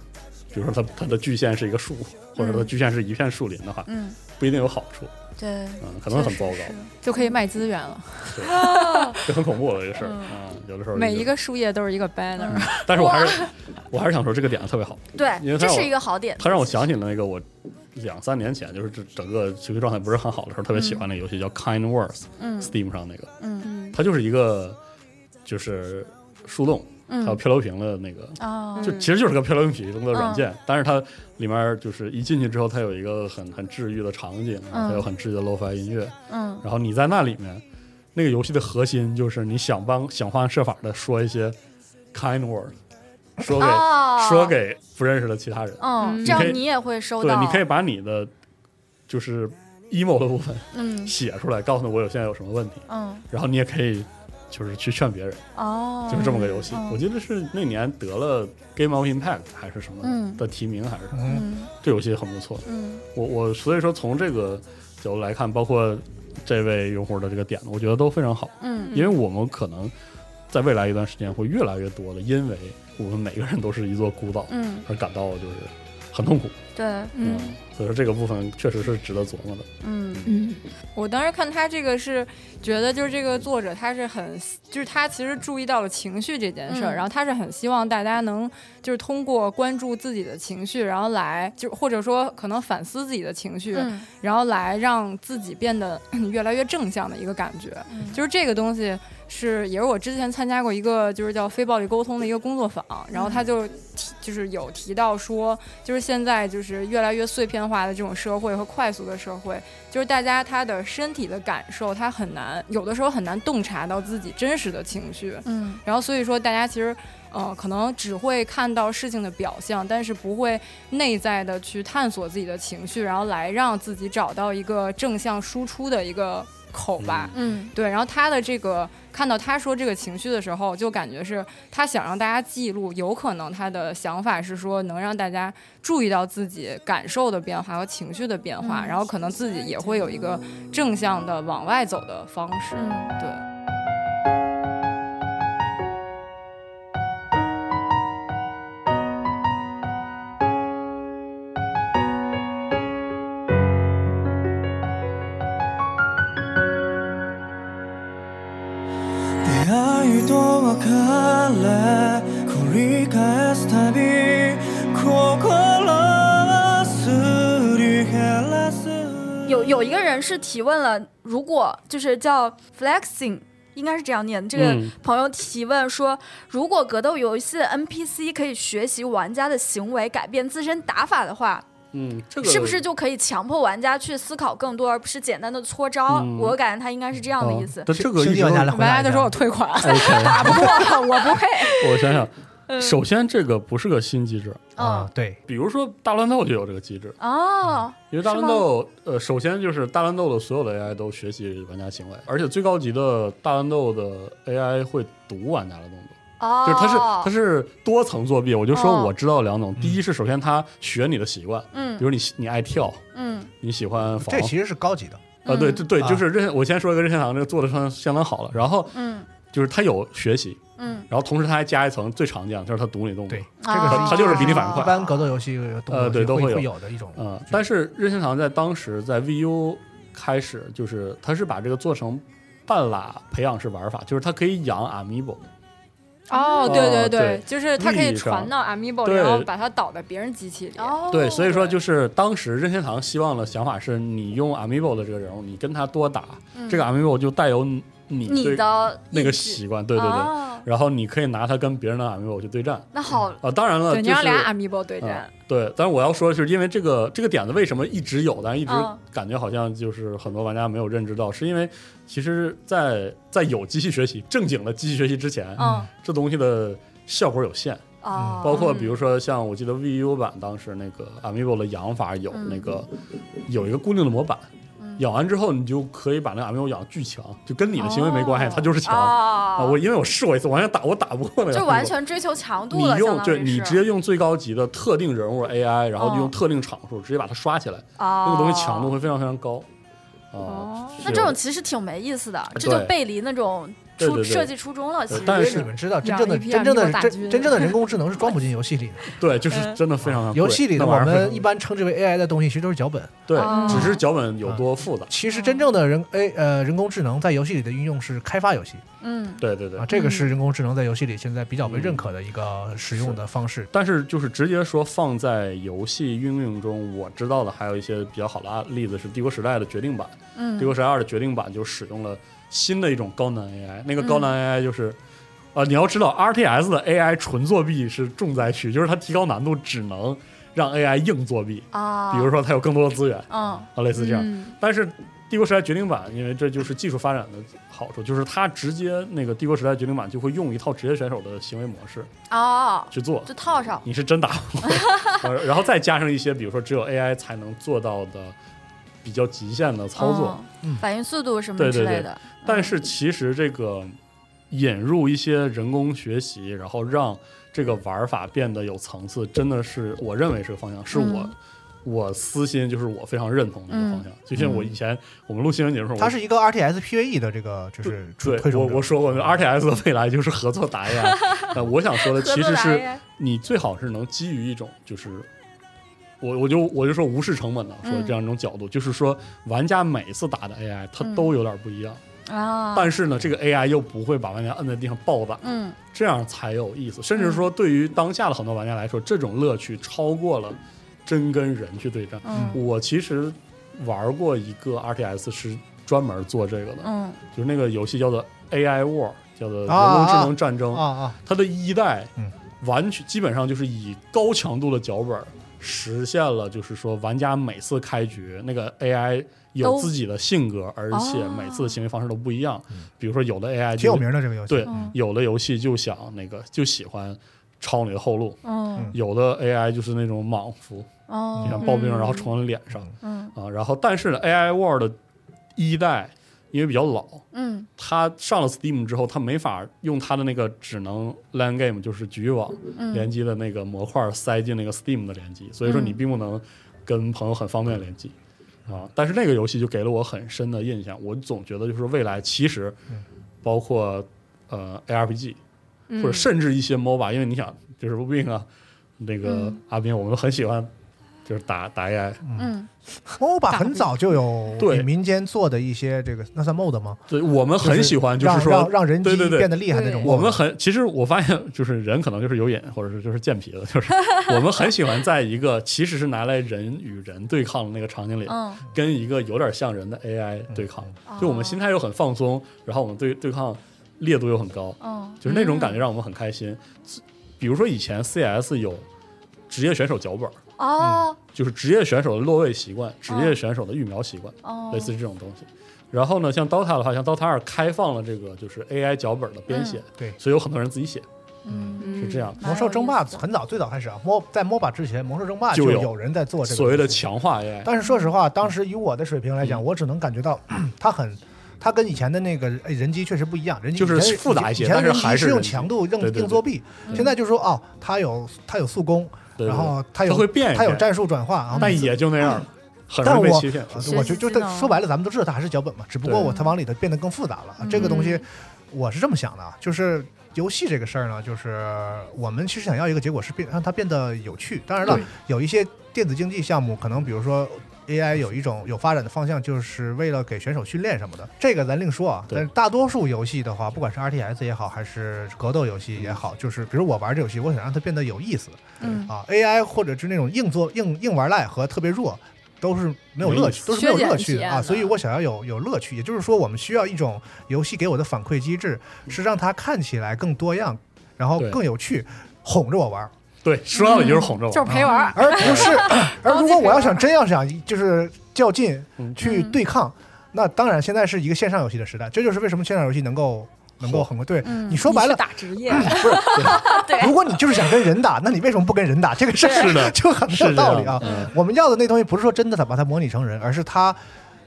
比如说它它的巨线是一个树，或者它嗯。巨线是一片树林的话，嗯。不一定有好处，对，嗯，可能很糟糕就可以卖资源了。就很恐怖的一个事儿嗯啊，有的时候每一个树叶都是一个 banner，但是我还是我还是想说这个点子特别好，对因为，它这是一个好点，它让我想起了那个我两三年前就是整整个学习状态不是很好的时候，特别喜欢那个游戏叫 Kind Words，Steam 嗯。上那个，嗯。它就是一个就是树洞，还有嗯。漂流瓶的那个，啊就其实就是个漂流瓶的软件，但是它里面就是一进去之后，它有一个很很治愈的场景，然后它有很治愈的 lo-fi 音乐，嗯。然后你在那里面，那个游戏的核心就是你想帮想方设法的说一些 kind word，说给、哦。说给不认识的其他人。嗯，嗯这样你也会收到。对，你可以把你的就是 emo 的部分嗯。写出来，告诉我有现在有什么问题，嗯。然后你也可以就是去劝别人，哦，就是这么个游戏。嗯我记得是那年得了 Game of Impact 还是什么嗯的提名，还是什么，这游戏很不错。嗯我我所以说从这个角度来看，包括这位用户的这个点，我觉得都非常好，嗯因为我们可能在未来一段时间会越来越多的，因为我们每个人都是一座孤岛，嗯，而感到就是很痛苦。对，嗯所以说这个部分确实是值得琢磨的。嗯嗯，我当时看他这个是觉得，就是这个作者他是很，就是他其实注意到了情绪这件事儿，嗯然后他是很希望大家能就是通过关注自己的情绪，然后来就或者说可能反思自己的情绪，嗯然后来让自己变得 越来越正向的一个感觉。嗯就是这个东西是也是我之前参加过一个就是叫非暴力沟通的一个工作坊，然后他就提就是有提到说，就是现在就是越来越碎片化的这种社会和快速的社会，就是大家他的身体的感受他很难，有的时候很难洞察到自己真实的情绪，嗯然后所以说大家其实。呃，可能只会看到事情的表象，但是不会内在的去探索自己的情绪，然后来让自己找到一个正向输出的一个口吧。嗯对，然后他的这个看到他说这个情绪的时候，就感觉是他想让大家记录，有可能他的想法是说能让大家注意到自己感受的变化和情绪的变化，嗯然后可能自己也会有一个正向的往外走的方式。嗯对，提问了，如果就是叫 flexing。应该是这样念。这个嗯朋友提问说，如果格斗游戏的 NPC 可以学习玩家的行为，改变自身打法的话，嗯，这个是不是就可以强迫玩家去思考更多，而不是简单的搓招？嗯我感觉他应该是这样的意思哦。这个玩家来说我退款 打不过我不配。我想想，首先这个不是个新机制，啊嗯，，对，比如说大乱斗就有这个机制，哦，因为大乱斗，呃，首先就是大乱斗的所有的 AI 都学习玩家行为，而且最高级的大乱斗的 AI 会读玩家的动作，哦，就是它是它是多层作弊。我就说哦。我知道两种，第一是首先它学你的习惯，嗯。比如你你爱跳，嗯。你喜欢防这，其实是高级的，啊，对嗯。对对，啊就是任我先说一个任天堂这个做的相相当好了，然后嗯。就是它有学习，嗯。然后同时它还加一层最常见的就是它读你动作对，，这啊个是它就是比你反应快。一般格斗游戏、呃对都会有。的一种，嗯，但是任天堂在当时在 VU 开始，就是它是把这个做成半拉培养式玩法，就是它可以养 Amiibo，哦，对对哦对。就是它可以传到 Amiibo，然后把它导在别人机器里。哦，对，所以说就是当时任天堂希望的想法是你用 Amiibo 的这个人物，你跟他多打，嗯这个 Amiibo 就带有你你的那个习惯，对对对，哦。然后你可以拿它跟别人的 Amiibo 去对战。那好，啊，当然了，对，你就是让俩 Amiibo 对战。嗯，对，但是我要说的是，因为这个这个点子为什么一直有，但一直嗯。感觉好像就是很多玩家没有认知到，是因为其实在，在有机器学习正经的机器学习之前，嗯。这东西的效果有限，哦，包括比如说像我记得 VU 版当时那个 Amiibo 的养法有嗯。那个、有一个固定的模板。嗯。养完之后，你就可以把那个 Amiibo 养巨强，就跟你的行为没关系，哦。它就是强。啊！哦，我因为我试过一次，我完全打我打不过那个就完全追求强度你，用对相当于是你直接用最高级的特定人物 AI，然后哦用特定场数直接把它刷起来，哦，那个东西强度会非常非常高。啊哦。那这种其实挺没意思的，这就背离那种初设计初衷了。其实，因为对但是你们知道，真正的真正的真真正的人工智能是装不进游戏里的。对，就是真的非常游戏里的我们一般称之为 AI 的东西，其实都是脚本。对哦，只是脚本有多复杂。其实真正的人 A 呃人工智能在游戏里的运用是开发游戏嗯对对对啊，，这个是人工智能在游戏里现在比较被认可的一个使用的方式。但是就是直接说放在游戏运用中，我知道的还有一些比较好的案例子是《帝国时代》的决定版，嗯帝国时代二》的决定版就使用了新的一种高难 AI，那个高难 AI 就是。啊，你要知道，RTS 的 AI 纯作弊是重灾区，就是它提高难度只能让 AI 硬作弊，啊，比如说它有更多的资源嗯。啊，类似这样。嗯。但是帝国时代决定版，因为这就是技术发展的好处，就是它直接那个帝国时代决定版就会用一套职业选手的行为模式哦，去做，就套上，你是真打不过，呃然后再加上一些比如说只有 AI 才能做到的比较极限的操作，嗯。反应速度什么对对对之类的。但是其实这个引入一些人工学习，然后让这个玩法变得有层次，真的是我认为是个方向，是我、嗯。我私心就是我非常认同的一个方向。就像我以前我们录新闻节目的时候，它是一个 RTS PVE E 的这个就是对我我说过，RTS 的未来就是合作打 AI。那我想说的其实是你最好是能基于一种就是。我我就我就说无视成本的说嗯这样一种角度，就是说玩家每次打的 AI 它嗯都有点不一样，啊，但是呢，这个 AI 又不会把玩家摁在地上暴打，嗯这样才有意思。甚至说，对于当下的很多玩家来说，这种乐趣超过了真跟人去对战。嗯我其实玩过一个 RTS 是专门做这个的，嗯就是那个游戏叫做 AI War，叫做人啊工智能战争。啊啊，它的一代嗯完全基本上就是以高强度的脚本实现了，就是说玩家每次开局那个 AI 有自己的性格，而且每次的行为方式都不一样。比如说有的 AI 挺有名的这个游戏。对嗯，有的游戏就想那个就喜欢抄你的后路，嗯。有的 AI 就是那种莽夫，哦。你想刨冰然后冲到你脸上。嗯。啊。然后但是呢，AI World 一代因为比较老，嗯。它上了 Steam 之后，它没法用它的那个只能 LAN game，就是局域网嗯。联机的那个模块塞进那个 Steam 的联机，所以说嗯。你并不能跟朋友很方便联机啊。但是那个游戏就给了我很深的印象，我总觉得就是未来其实包括呃 ARPG 或者甚至一些 MOBA，因为你想就是 Win 啊，那个嗯。阿斌，我们都很喜欢就是打打 AI，嗯。MOBA 很早就有对。民间做的一些这个，那算 MOD 吗？对我们很喜欢，就是说让让人变得厉害那种。我们很，其实我发现，就是人可能就是有瘾，或者是就是健皮的，就是 我们很喜欢在一个其实是拿来人与人对抗的那个场景里，嗯。跟一个有点像人的 AI 对抗，哦。就我们心态又很放松，然后我们对对抗烈度又很高，嗯。就是那种感觉让我们很开心。比如说以前 CS 有职业选手脚本，哦。就是职业选手的落位习惯、职业选手的育苗习惯，哦，类似于这种东西。然后呢，像 DOTA 的话，像 DOTA 二开放了这个就是 AI 脚本的编写，对。所以有很多人自己写，嗯是这样。魔兽争霸很早最早开始啊，摸在 MOBA 之前，魔兽争霸就有。有人在做这个所谓的强化 AI，但是说实话，当时以我的水平来嗯讲，我只能感觉到它很。它跟以前的那个哎人机确实不一样，人机就是复杂一些以前的但是人机是用还是强度硬硬作弊，现在就是说哦，它有它有速攻，对对然后它有它会变一它有战术转化，然后但也就那样，很但我容易被欺骗。呃学我就就说白了，咱们都知道它还是脚本嘛，只不过对。我它往里头变得更复杂了。这个东西嗯，我是这么想的啊，就是游戏这个事儿呢，就是我们其实想要一个结果是变让它变得有趣。当然了，有一些电子竞技项目，可能比如说 AI 有一种有发展的方向，就是为了给选手训练什么的，这个咱另说啊。但是大多数游戏的话，不管是 RTS 也好，还是格斗游戏也好，就是比如我玩这游戏，我想让它变得有意思嗯啊。AI 或者是那种硬做硬硬玩赖和特别弱。都是没有乐趣，都是没有乐趣的啊，所以我想要有有乐趣，也就是说，我们需要一种游戏给我的反馈机制，是让它看起来更多样，然后更有趣，哄着我玩。对，说到底就是哄着我。就是陪玩。而不是，而如果我要想真要想就是较劲嗯去对抗，那当然现在是一个线上游戏的时代，这就是为什么线上游戏能够能够很快。对嗯你说白了，打职业，不是，如果你就是想跟人打，那你为什么不跟人打？这个事儿是的就很没有道理啊。我们要的那东西不是说真的把它模拟成人，而是它就是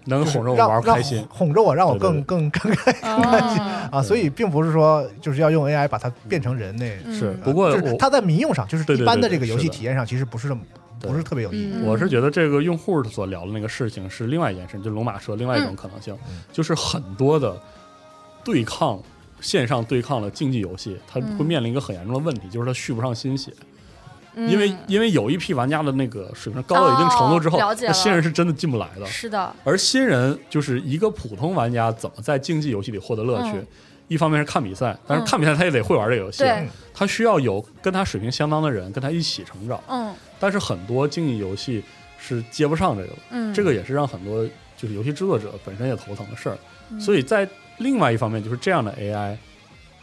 能哄着我玩开心。哄着我，让我对对更更更开更开心哦 啊。所以并不是说就是要用 AI 把它变成人那。是，嗯不过我就是它在民用上，就是一般的这个游戏体验上，其实不是这么对不是特别有意义。嗯我是觉得这个用户所聊的那个事情是另外一件事，就龙马说另外一种可能性，嗯就是很多的对抗线上对抗的竞技游戏，它嗯会面临一个很严重的问题，就是它续不上新血。因为嗯因为有一批玩家的那个水平高到一定程度之后，那新人是真的进不来的。是的，而新人就是一个普通玩家怎么在竞技游戏里获得乐趣？嗯一方面是看比赛，但是看比赛他也得会玩这个游戏，对他需要有跟他水平相当的人跟他一起成长。嗯但是很多竞技游戏是接不上这个的，嗯，这个也是让很多就是游戏制作者本身也头疼的事儿。嗯所以在另外一方面，就是这样的 AI，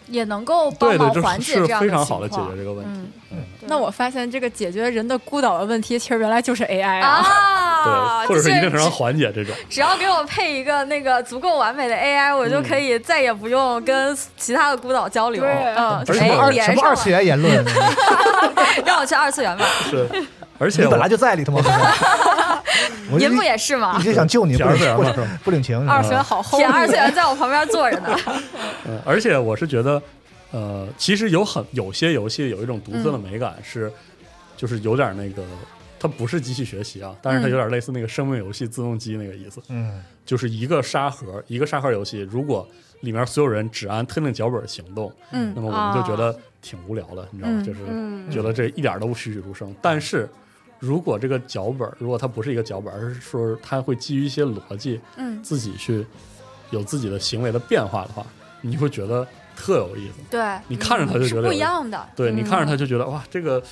也能够帮忙缓解这样非常好的解情况决这个问题。嗯嗯，那我发现这个解决人的孤岛的问题，其实原来就是 AI 啊。啊，啊，对，或者是一定程度上只缓解这种。只要给我配一个那个足够完美的 AI，我就可以再也不用跟其他的孤岛交流。对嗯，而且什么二连什么二次元言论？让我去二次元吧。是，而且你本来我就在里头吗？我就您不也是吗一？直想救你，不二次元不不领情。二次元好 厚，铁二次元在我旁边坐着呢。嗯，而且我是觉得，呃，其实有很有些游戏有一种独特的美感是，就是有点那个，它不是机器学习啊，但是它有点类似那个生命游戏自动机那个意思，嗯，就是一个沙盒，一个沙盒游戏，如果里面所有人只按特定脚本行动，嗯那么我们就觉得挺无聊的，你知道吗？嗯就是嗯觉得这一点都不栩栩如生。但是如果这个脚本，如果它不是一个脚本，而是说它会基于一些逻辑，嗯，自己去有自己的行为的变化的话，你会觉得特有意思。对，你看着它就觉得不有一样的。对你看着它就觉得哇，这个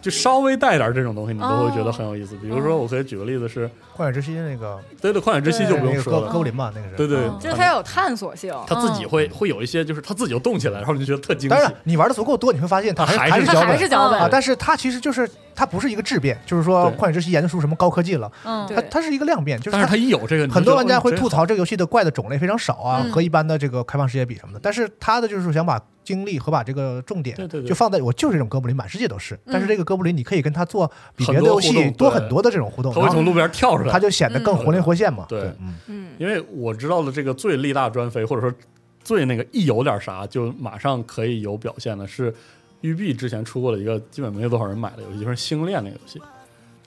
就稍微带点这种东西，你都会觉得很有意思。比如说，我可以举个例子是，旷野之心那个对对，旷野之息就不用说了，布林嘛，那个是。对对嗯，就是它有探索性。他自己会会有一些，就是他自己就动起来，然后你就觉得特惊喜当然。，你玩的足够多，你会发现它它还是还是脚本它还是脚本啊，但是它其实就是它不是一个质变，就是说旷野之息研究出什么高科技了，嗯，对它它是一个量变，就是它但是他一有这个，很多玩家会吐。槽这个游戏的怪的种类非常少啊，嗯和一般的这个开放世界比什么的。但是他的就是想把精力和把这个重点就放在我就是这种哥布林，满世界都是。但是这个哥布林你可以跟他做比别的游戏多很多的这种互动，他会从路边跳出来，他就显得更活灵活现嘛。对。嗯，嗯，因为我知道的这个最力大专飞，或者说最那个一有点啥就马上可以有表现的是，育碧之前出过的一个基本没有多少人买的游戏，就是星链那个游戏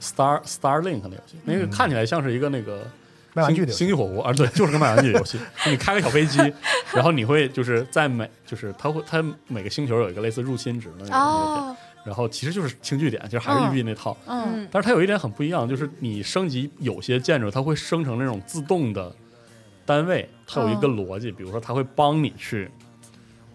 ，Star Starlink 那个游戏，那个看起来像是一个那个。卖玩具的星星际火锅啊，对，就是个卖玩具的游戏。你开个小飞机，然后你会就是在每就是它会它每个星球有一个类似入侵值的那个那个点，哦，然后其实就是轻据点，其实还是育碧那套。嗯但是它有一点很不一样，就是你升级有些建筑，它会生成那种自动的单位，它有一个逻辑，比如说它会帮你去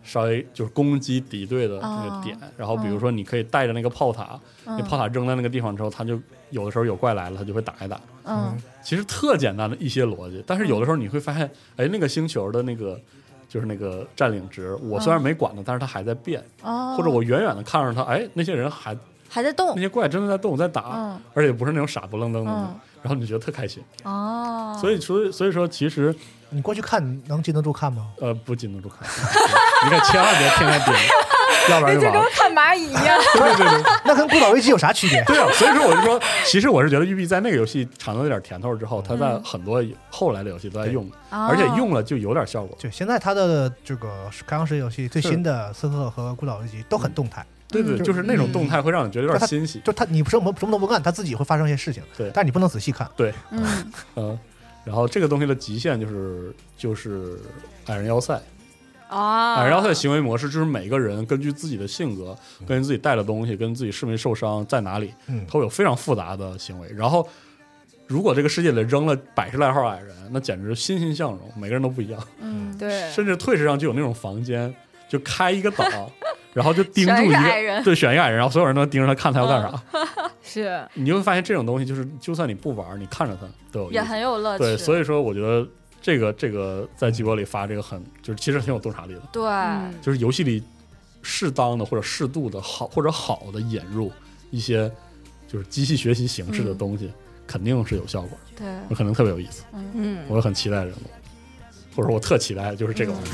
稍微就是攻击敌对的那个点，然后比如说你可以带着那个炮塔，那炮塔扔在那个地方之后，它就有的时候有怪来了，他就会打一打。嗯。其实特简单的一些逻辑，但是有的时候你会发现，哎，那个星球的那个就是那个占领值，我虽然没管它，但是它还在变，哦，或者我远远的看着它，哎，那些人还还在动。那，些怪真的在动，在打，嗯。而且不是那种傻不愣登的，嗯。然后你就觉得特开心。哦，所以，所以，所以说，其实你过去看能禁得住看吗？呃，不禁得住看，你可千万别天天盯，要不然就完了。看蚂蚁一样。对对对，那跟孤岛危机有啥区别？对啊，所以说我就说，其实我是觉得育碧在那个游戏尝到了点甜头之后，他在很多后来的游戏都在用，哦而且用了就有点效果。对，现在他的这个开放世界游戏最新的《刺客》和《孤岛危机》都很动态，对对，就就是那种动态会让你觉得有点欣喜。就他你什么什么都不干，他自己会发生一些事情，对但是你不能仔细看。对 嗯，然后这个东西的极限就是就是矮人要塞，啊，然后他的行为模式就是每个人根据自己的性格、根据自己带的东西、跟自己是没受伤、在哪里，嗯他会有非常复杂的行为。然后，如果这个世界里扔了百十来号矮人，那简直欣欣向荣，每个人都不一样。嗯，对，甚至退市上就有那种房间，就开一个岛，然后就盯住一一个个矮人对，选一个矮人，然后所有人都盯着他看他要干啥。是你就会发现这种东西，就是就算你不玩，你看着他都有意也。很有乐趣。对，所以说我觉得这个这个在季博里发这个很就是其实挺有洞察力的，对，嗯。就是游戏里适当的或者适度的好或者好的引入一些就是机器学习形式的东西，肯定是有效果的，对，我可能特别有意思，嗯。我很期待这种东西，或者我特期待就是这个玩意儿。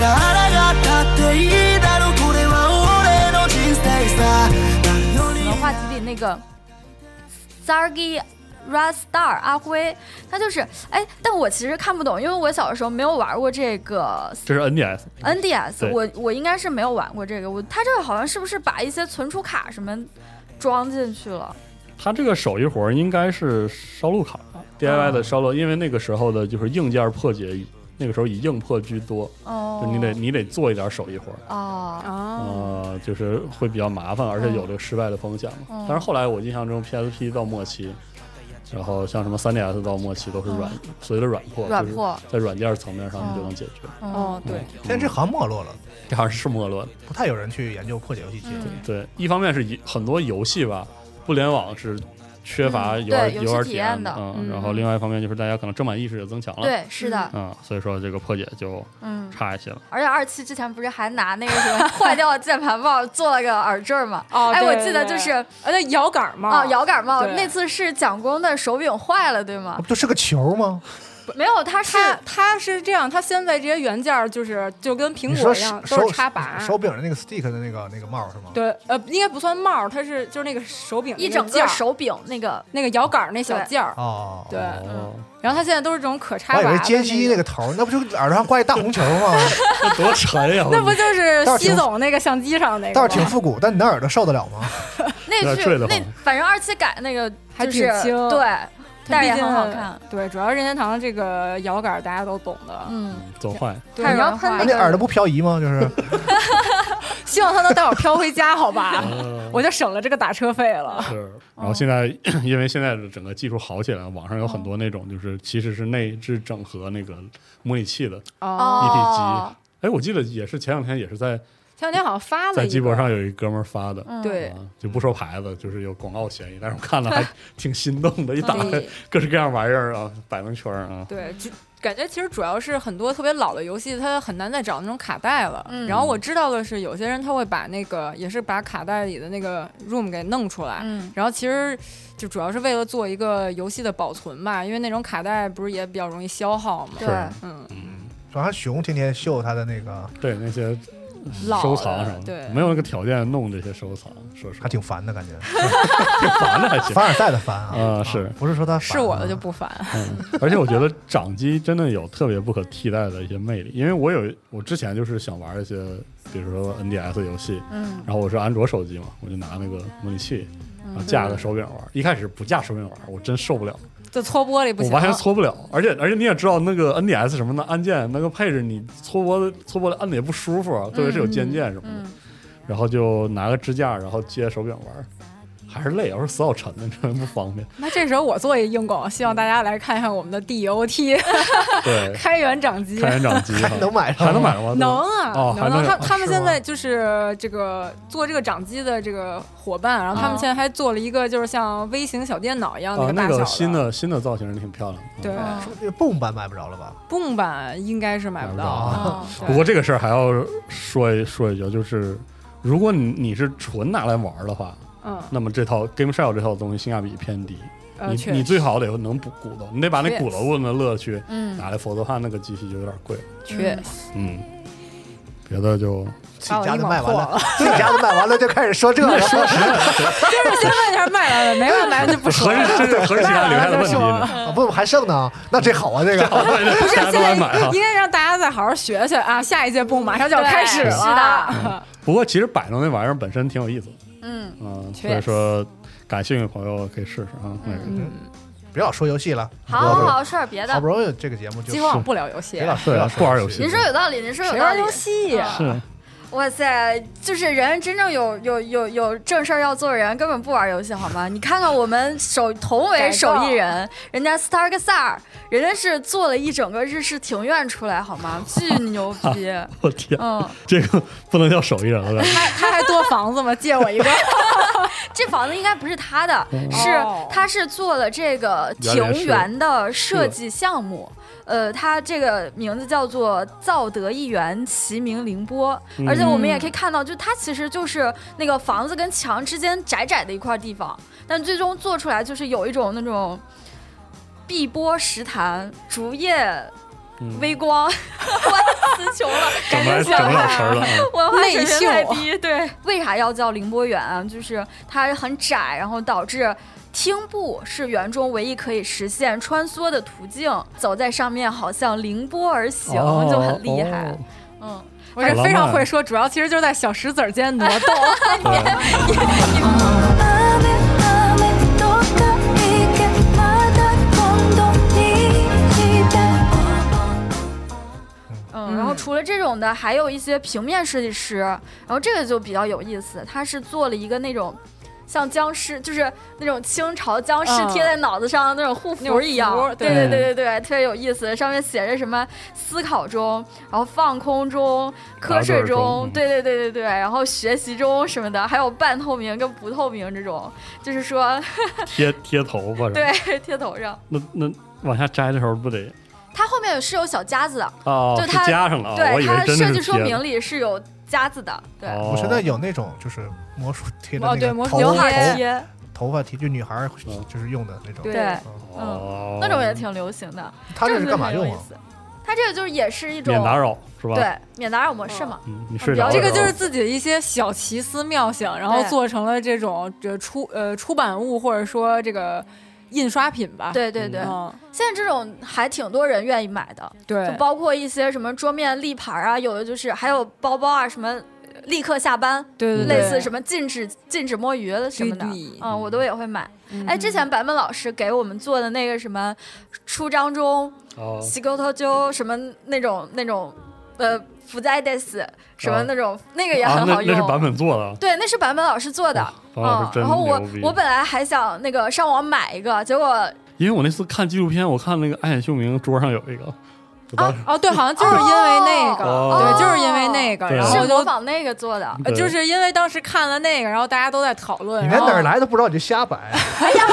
だ抗ったっていいだろこれは俺の人生さ何より我们话题里那个 Zargi Rastar 阿辉，他就是哎，但我其实看不懂，因为我小的时候没有玩过这个这是 NDS， NDS，对我我应该是没有玩过这个。我他这个好像是不是把一些存储卡什么装进去了？它这个手艺活儿应该是烧录卡 DIY 的烧录，因为那个时候的就是硬件破解， 那个时候以硬破居多，哦，就你得你得做一点手艺活儿。哦，啊，呃，就是会比较麻烦，而且有这个失败的风险嘛。嗯但是后来我印象中，PSP 到末期，然后像什么 3DS 到末期都是软，所谓的软破，嗯软破，就是在软件层面上你就能解决。嗯哦，对，现在这行没落了，这好像是没落的。不太有人去研究破解游戏机。嗯对，一方面是以很多游戏吧，不联网是缺乏嗯游玩对游玩体验的嗯，嗯然后另外一方面就是大家可能正版意识也增强了，对，是的，嗯，所以说这个破解就嗯。差一些了。而且二期之前不是还拿那个什么 坏掉的键盘帽做了个耳坠吗？哦，哎，我记得就是呃，那摇杆帽啊，摇杆帽那次是蒋工的手柄坏了，对吗？不就是个球吗？没有，它是它它是这样，它现在这些原件儿就是就跟苹果一样，都是插拔。手柄的那个 stick 的那个那个帽是吗？对，呃，应该不算帽儿，它是就是那个手柄一整个手柄那个，那个摇杆儿那小件儿。哦，对哦，然后它现在都是这种可插我以拔的为接机那那个头儿，那不就耳朵上挂一大红球吗？那多沉呀！那不就是西总那个相机上那个倒？是挺复古，但你那耳朵受得了吗？那是那反正二期改那个还就是挺轻对，但是也很好看。对，主要任天堂这个摇杆大家都懂的。嗯，走坏，你要喷那耳朵不漂移吗？就是 希望他能带我飘回家，好吧？嗯 我就省了这个打车费了。是，然后现在 因为现在的整个技术好起来了，网上有很多那种就是其实是内置整合那个模拟器的，哦，一体机，哎，我记得也是前两天也是在前两天好像发了在机博上有一哥们儿发的，嗯对啊，就不说牌子，就是有广告嫌疑，但是我看了还挺心动的，一打开各式各样玩意儿啊，摆弄圈儿啊，对，就感觉其实主要是很多特别老的游戏，它很难再找那种卡带了。嗯然后我知道的是，有些人他会把那个也是把卡带里的那个 ROM 给弄出来。嗯，然后其实就主要是为了做一个游戏的保存吧，因为那种卡带不是也比较容易消耗嘛。对，嗯，主要熊天天秀他的那个，对那些老收藏什么的，对没有那个条件弄这些收藏，说实话。还挺烦的感觉，挺烦的还行。凡尔赛的烦啊，啊是。不是说他烦是我的啊就不烦。嗯，而且我觉得掌机真的有特别不可替代的一些魅力，因为我有我之前就是想玩一些，比如说 NDS 游戏，嗯。然后我是安卓手机嘛，我就拿那个模拟器，然后架个手柄玩。一开始不架手柄玩，我真受不了，就搓玻璃不行，我完全搓不了。而且而且你也知道，那个 NDS 什么的按键那个配置，你搓玻璃搓玻璃按的也不舒服啊，特别是有肩键什么的。嗯，然后就拿个支架，然后接手柄玩，还是累，要是死好沉的，真不方便。那这时候我做一硬广，希望大家来看一看我们的 DOT 对，开源掌机。开源掌机 还能买上还能买上吗？能啊，哦还能他他们现在就是这个做这个掌机的这个伙伴，然后他们啊现在还做了一个就是像微型小电脑一样的，那个大小个新的新的造型挺漂亮对嗯这个 Boom 版买不着了吧？，Boom 版应该是买不到。哦对不过这个事儿还要说一说一句，就是如果你你是纯拿来玩的话，嗯，那么这套 Game Shell 这套东西性价比偏低。呃，你你最好得能补鼓捣，你得把那鼓捣棍的乐趣。嗯。拿来，否则的话那个机器就有点贵。了。确实。嗯，别的就自己家的卖完了。自己家的卖完了就开始说这个，说实就是先问一下卖完了没完，买完就不说合了。合着其他留下的问题不还剩呢，那这好啊，这个。不是大家都来买。应该让大家再好好学学啊！下一届 Boom 马上就要开始了。不过其实摆弄那玩意儿本身挺有意思的，嗯，嗯，所以说感兴趣的朋友可以试试啊。那个。嗯，别老说游戏了，好好好，说点别的。好不容易这个节目就今晚不聊游戏。别，老说别老不玩游戏。您说有道理，您说有道理。谁玩游。戏呀？是哇塞，就是人真正有有有有正事儿要做的人，根本不玩游戏好吗？你看看我们手同为手艺人，人家 Star g a r 人家是做了一整个日式庭院出来好吗？巨牛逼！我天，嗯，这个不能叫手艺人了，他他还多房子吗？借我一个。这房子应该不是他的，是哦他是做了这个庭园的设计项目。呃，它这个名字叫做造德一园，其名凌波。而且我们也可以看到，就它其实就是那个房子跟墙之间窄窄的一块地方，但最终做出来就是有一种那种碧波石潭、竹叶嗯微光，我词穷了。整不来整不了词了啊。文化水平太低。对，为啥要叫凌波园啊？就是它很窄，然后导致。汀步是园中唯一可以实现穿梭的途径，走在上面好像凌波而行，哦就很厉害。哦嗯，我是非常会说，主要其实就是在小石子儿间挪动。对雨雨どっか行けまた今度にして嗯，然后除了这种的，还有一些平面设计师，然后这个就比较有意思，他是做了一个那种 像僵尸，就是那种清朝僵尸嗯贴在脑子上的那种护符一样。符对对对对对对，特别有意思。上面写着什么思考中，然后放空中、瞌睡中对对对对对，然后学习中什么的，还有半透明跟不透明这种，就是说 贴贴头发上。对 贴头上。那那往下摘的时候不得它后面是有小夹子的，哦，就是它加上了啊，对它设计。说明里是有夹子的，对，哦我现在有那种就是魔术贴的哦对那个头魔术刘海头贴，头发贴，就女孩就是用的那种。对对，嗯哦，那种也挺流行的。它这是个干嘛用啊？它这个就是也是一种免打扰是吧？，对免打扰模式嘛。嗯，你睡着这个就是自己的一些小奇思妙想，然后做成了这种这出呃出版物或者说这个印刷品吧。对对对，嗯，现在这种还挺多人愿意买的，对。就，包括一些什么桌面立牌啊，有的就是还有包包啊，什么立刻下班，对对对，类似什么禁止禁止摸鱼什么的。嗯，我都也会买。嗯。哎，之前版本老师给我们做的那个什么出张中哦，西沟头就什么那种那种呃福在 des 什么啊那种那个也啊，很好用。那那是版本做的，对，那是版本老师做的，嗯，版本老师真然后我我本来还想那个上网买一个，结果因为我那次看纪录片，我看那个暗野秀明桌上有一个，啊哦，对，好像就是因为那个，哦对，就是因为那个，对然是模后就仿那个做的。呃就是因为当时看了那个，然后大家都在讨论，你连哪儿来的不知道你就瞎摆，哎呀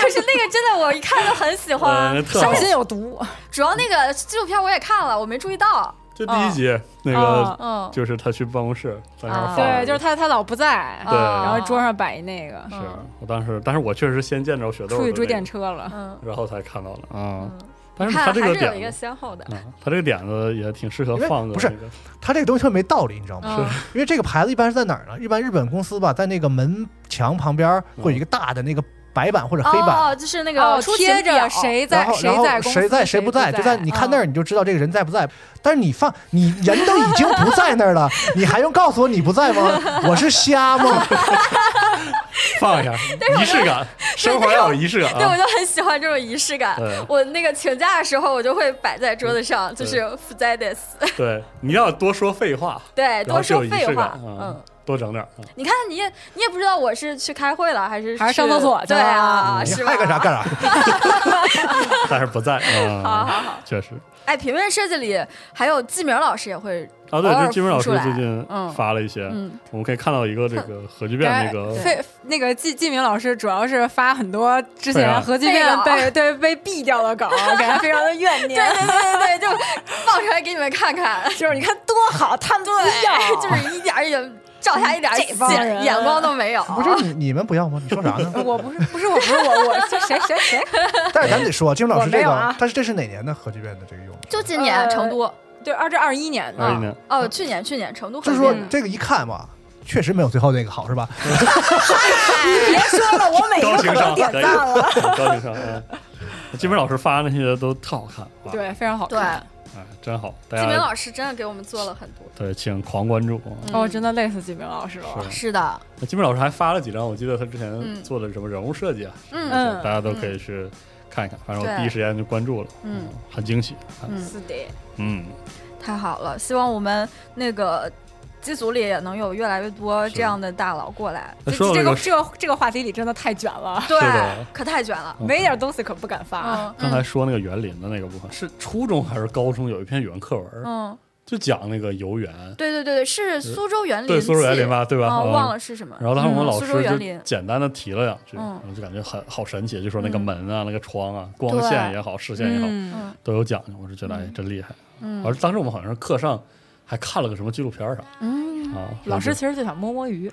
可是那个真的我一看就很喜欢小，心有毒。主要那个纪录片我也看了，我没注意到。就第一集那个就是他去办公室在那儿啊。放，对，就是他他老不在，对。啊然后桌上摆一那个，是嗯我当时，但是我确实先见着雪豆的那个出去追电，车了。嗯。然后才看到了啊嗯。但是他这个还是有一个点子先后的。啊，他这个点子也挺适合放的不是他这个东西特别没道理，你知道吗？嗯。因为这个牌子一般是在哪儿呢？一般日本公司吧，在那个门墙旁边会有一个大的那个白板或者黑板，哦，就是那个贴着谁在谁在公司谁在谁不在，就在你看那儿。你就知道这个人在不在。但是你放你人都已经不在那儿了，你还用告诉我你不在吗？我是瞎吗？放一下 仪式感，生活要有仪式感对，我啊。就很喜欢这种仪式感对。我那个请假的时候，我就会摆在桌子上，就对是 f z a d e s 对，你要多说废话，对，多就有仪式说废话感。，嗯，，多整点儿啊。你看你也你也不知道我是去开会了还是还是上厕所去对啊，了你是吧？爱干啥干啥。但是不在好啊，好好。确实哎，平面设计里还有季明老师也会，啊。对，偶尔这金明老师最近嗯发了一些，嗯，我们可以看到一个这个 核聚变那个非那个季季明老师主要是发很多之前核聚变被对被毙掉的稿，感觉非常的怨念。对对对对，就放出来给你们看看，就是你看多好，他们都对要，就是一点儿也照下一点儿这帮眼人眼光都没有。不是你你们不要吗？你说啥呢？我不是不是我不是我我这谁谁谁？但是咱得说，金老师这个但是这是哪年的核聚变的这个用的？就今年呃成都，对，二这二一年的二一年，哦，去年去年成都就是说这个一看吧，确实没有最后那个好，是吧？你别说了，我每高情商，个可都点赞了。高情商。嗯，金明老师发那些都特好看，对，非常好对，看。哎，真好，大季明老师真的给我们做了很多。对，请狂关注。哦，真的累死季明老师了。是是的，那金明老师还发了几张，我记得他之前嗯做的什么人物设计啊，嗯嗯大家都可以去看一看。反正我第一时间就关注了，嗯，很惊喜。嗯，是的，嗯，太好了，希望我们那个机组里也能有越来越多这样的大佬过来。这个，这个这个这个话题里真的太卷了，对，可太卷了。没点东西可不敢发。嗯，刚才说那个园林的那个部分，是初中还是高中有一篇语文课文，嗯，就讲那个游园，对对对对，是苏州园林对，苏州园林吧，对吧？忘了是什么。然后当时我们嗯老师就苏州园林简单的提了两句，嗯然后就感觉很好神奇，就说那个嗯门啊、那个窗啊、光线也好、视线也好，都有讲究。我是觉得哎嗯，真厉害。嗯而当时我们好像是课上还看了个什么纪录片儿啥嗯，啊，老师其实就想摸摸鱼，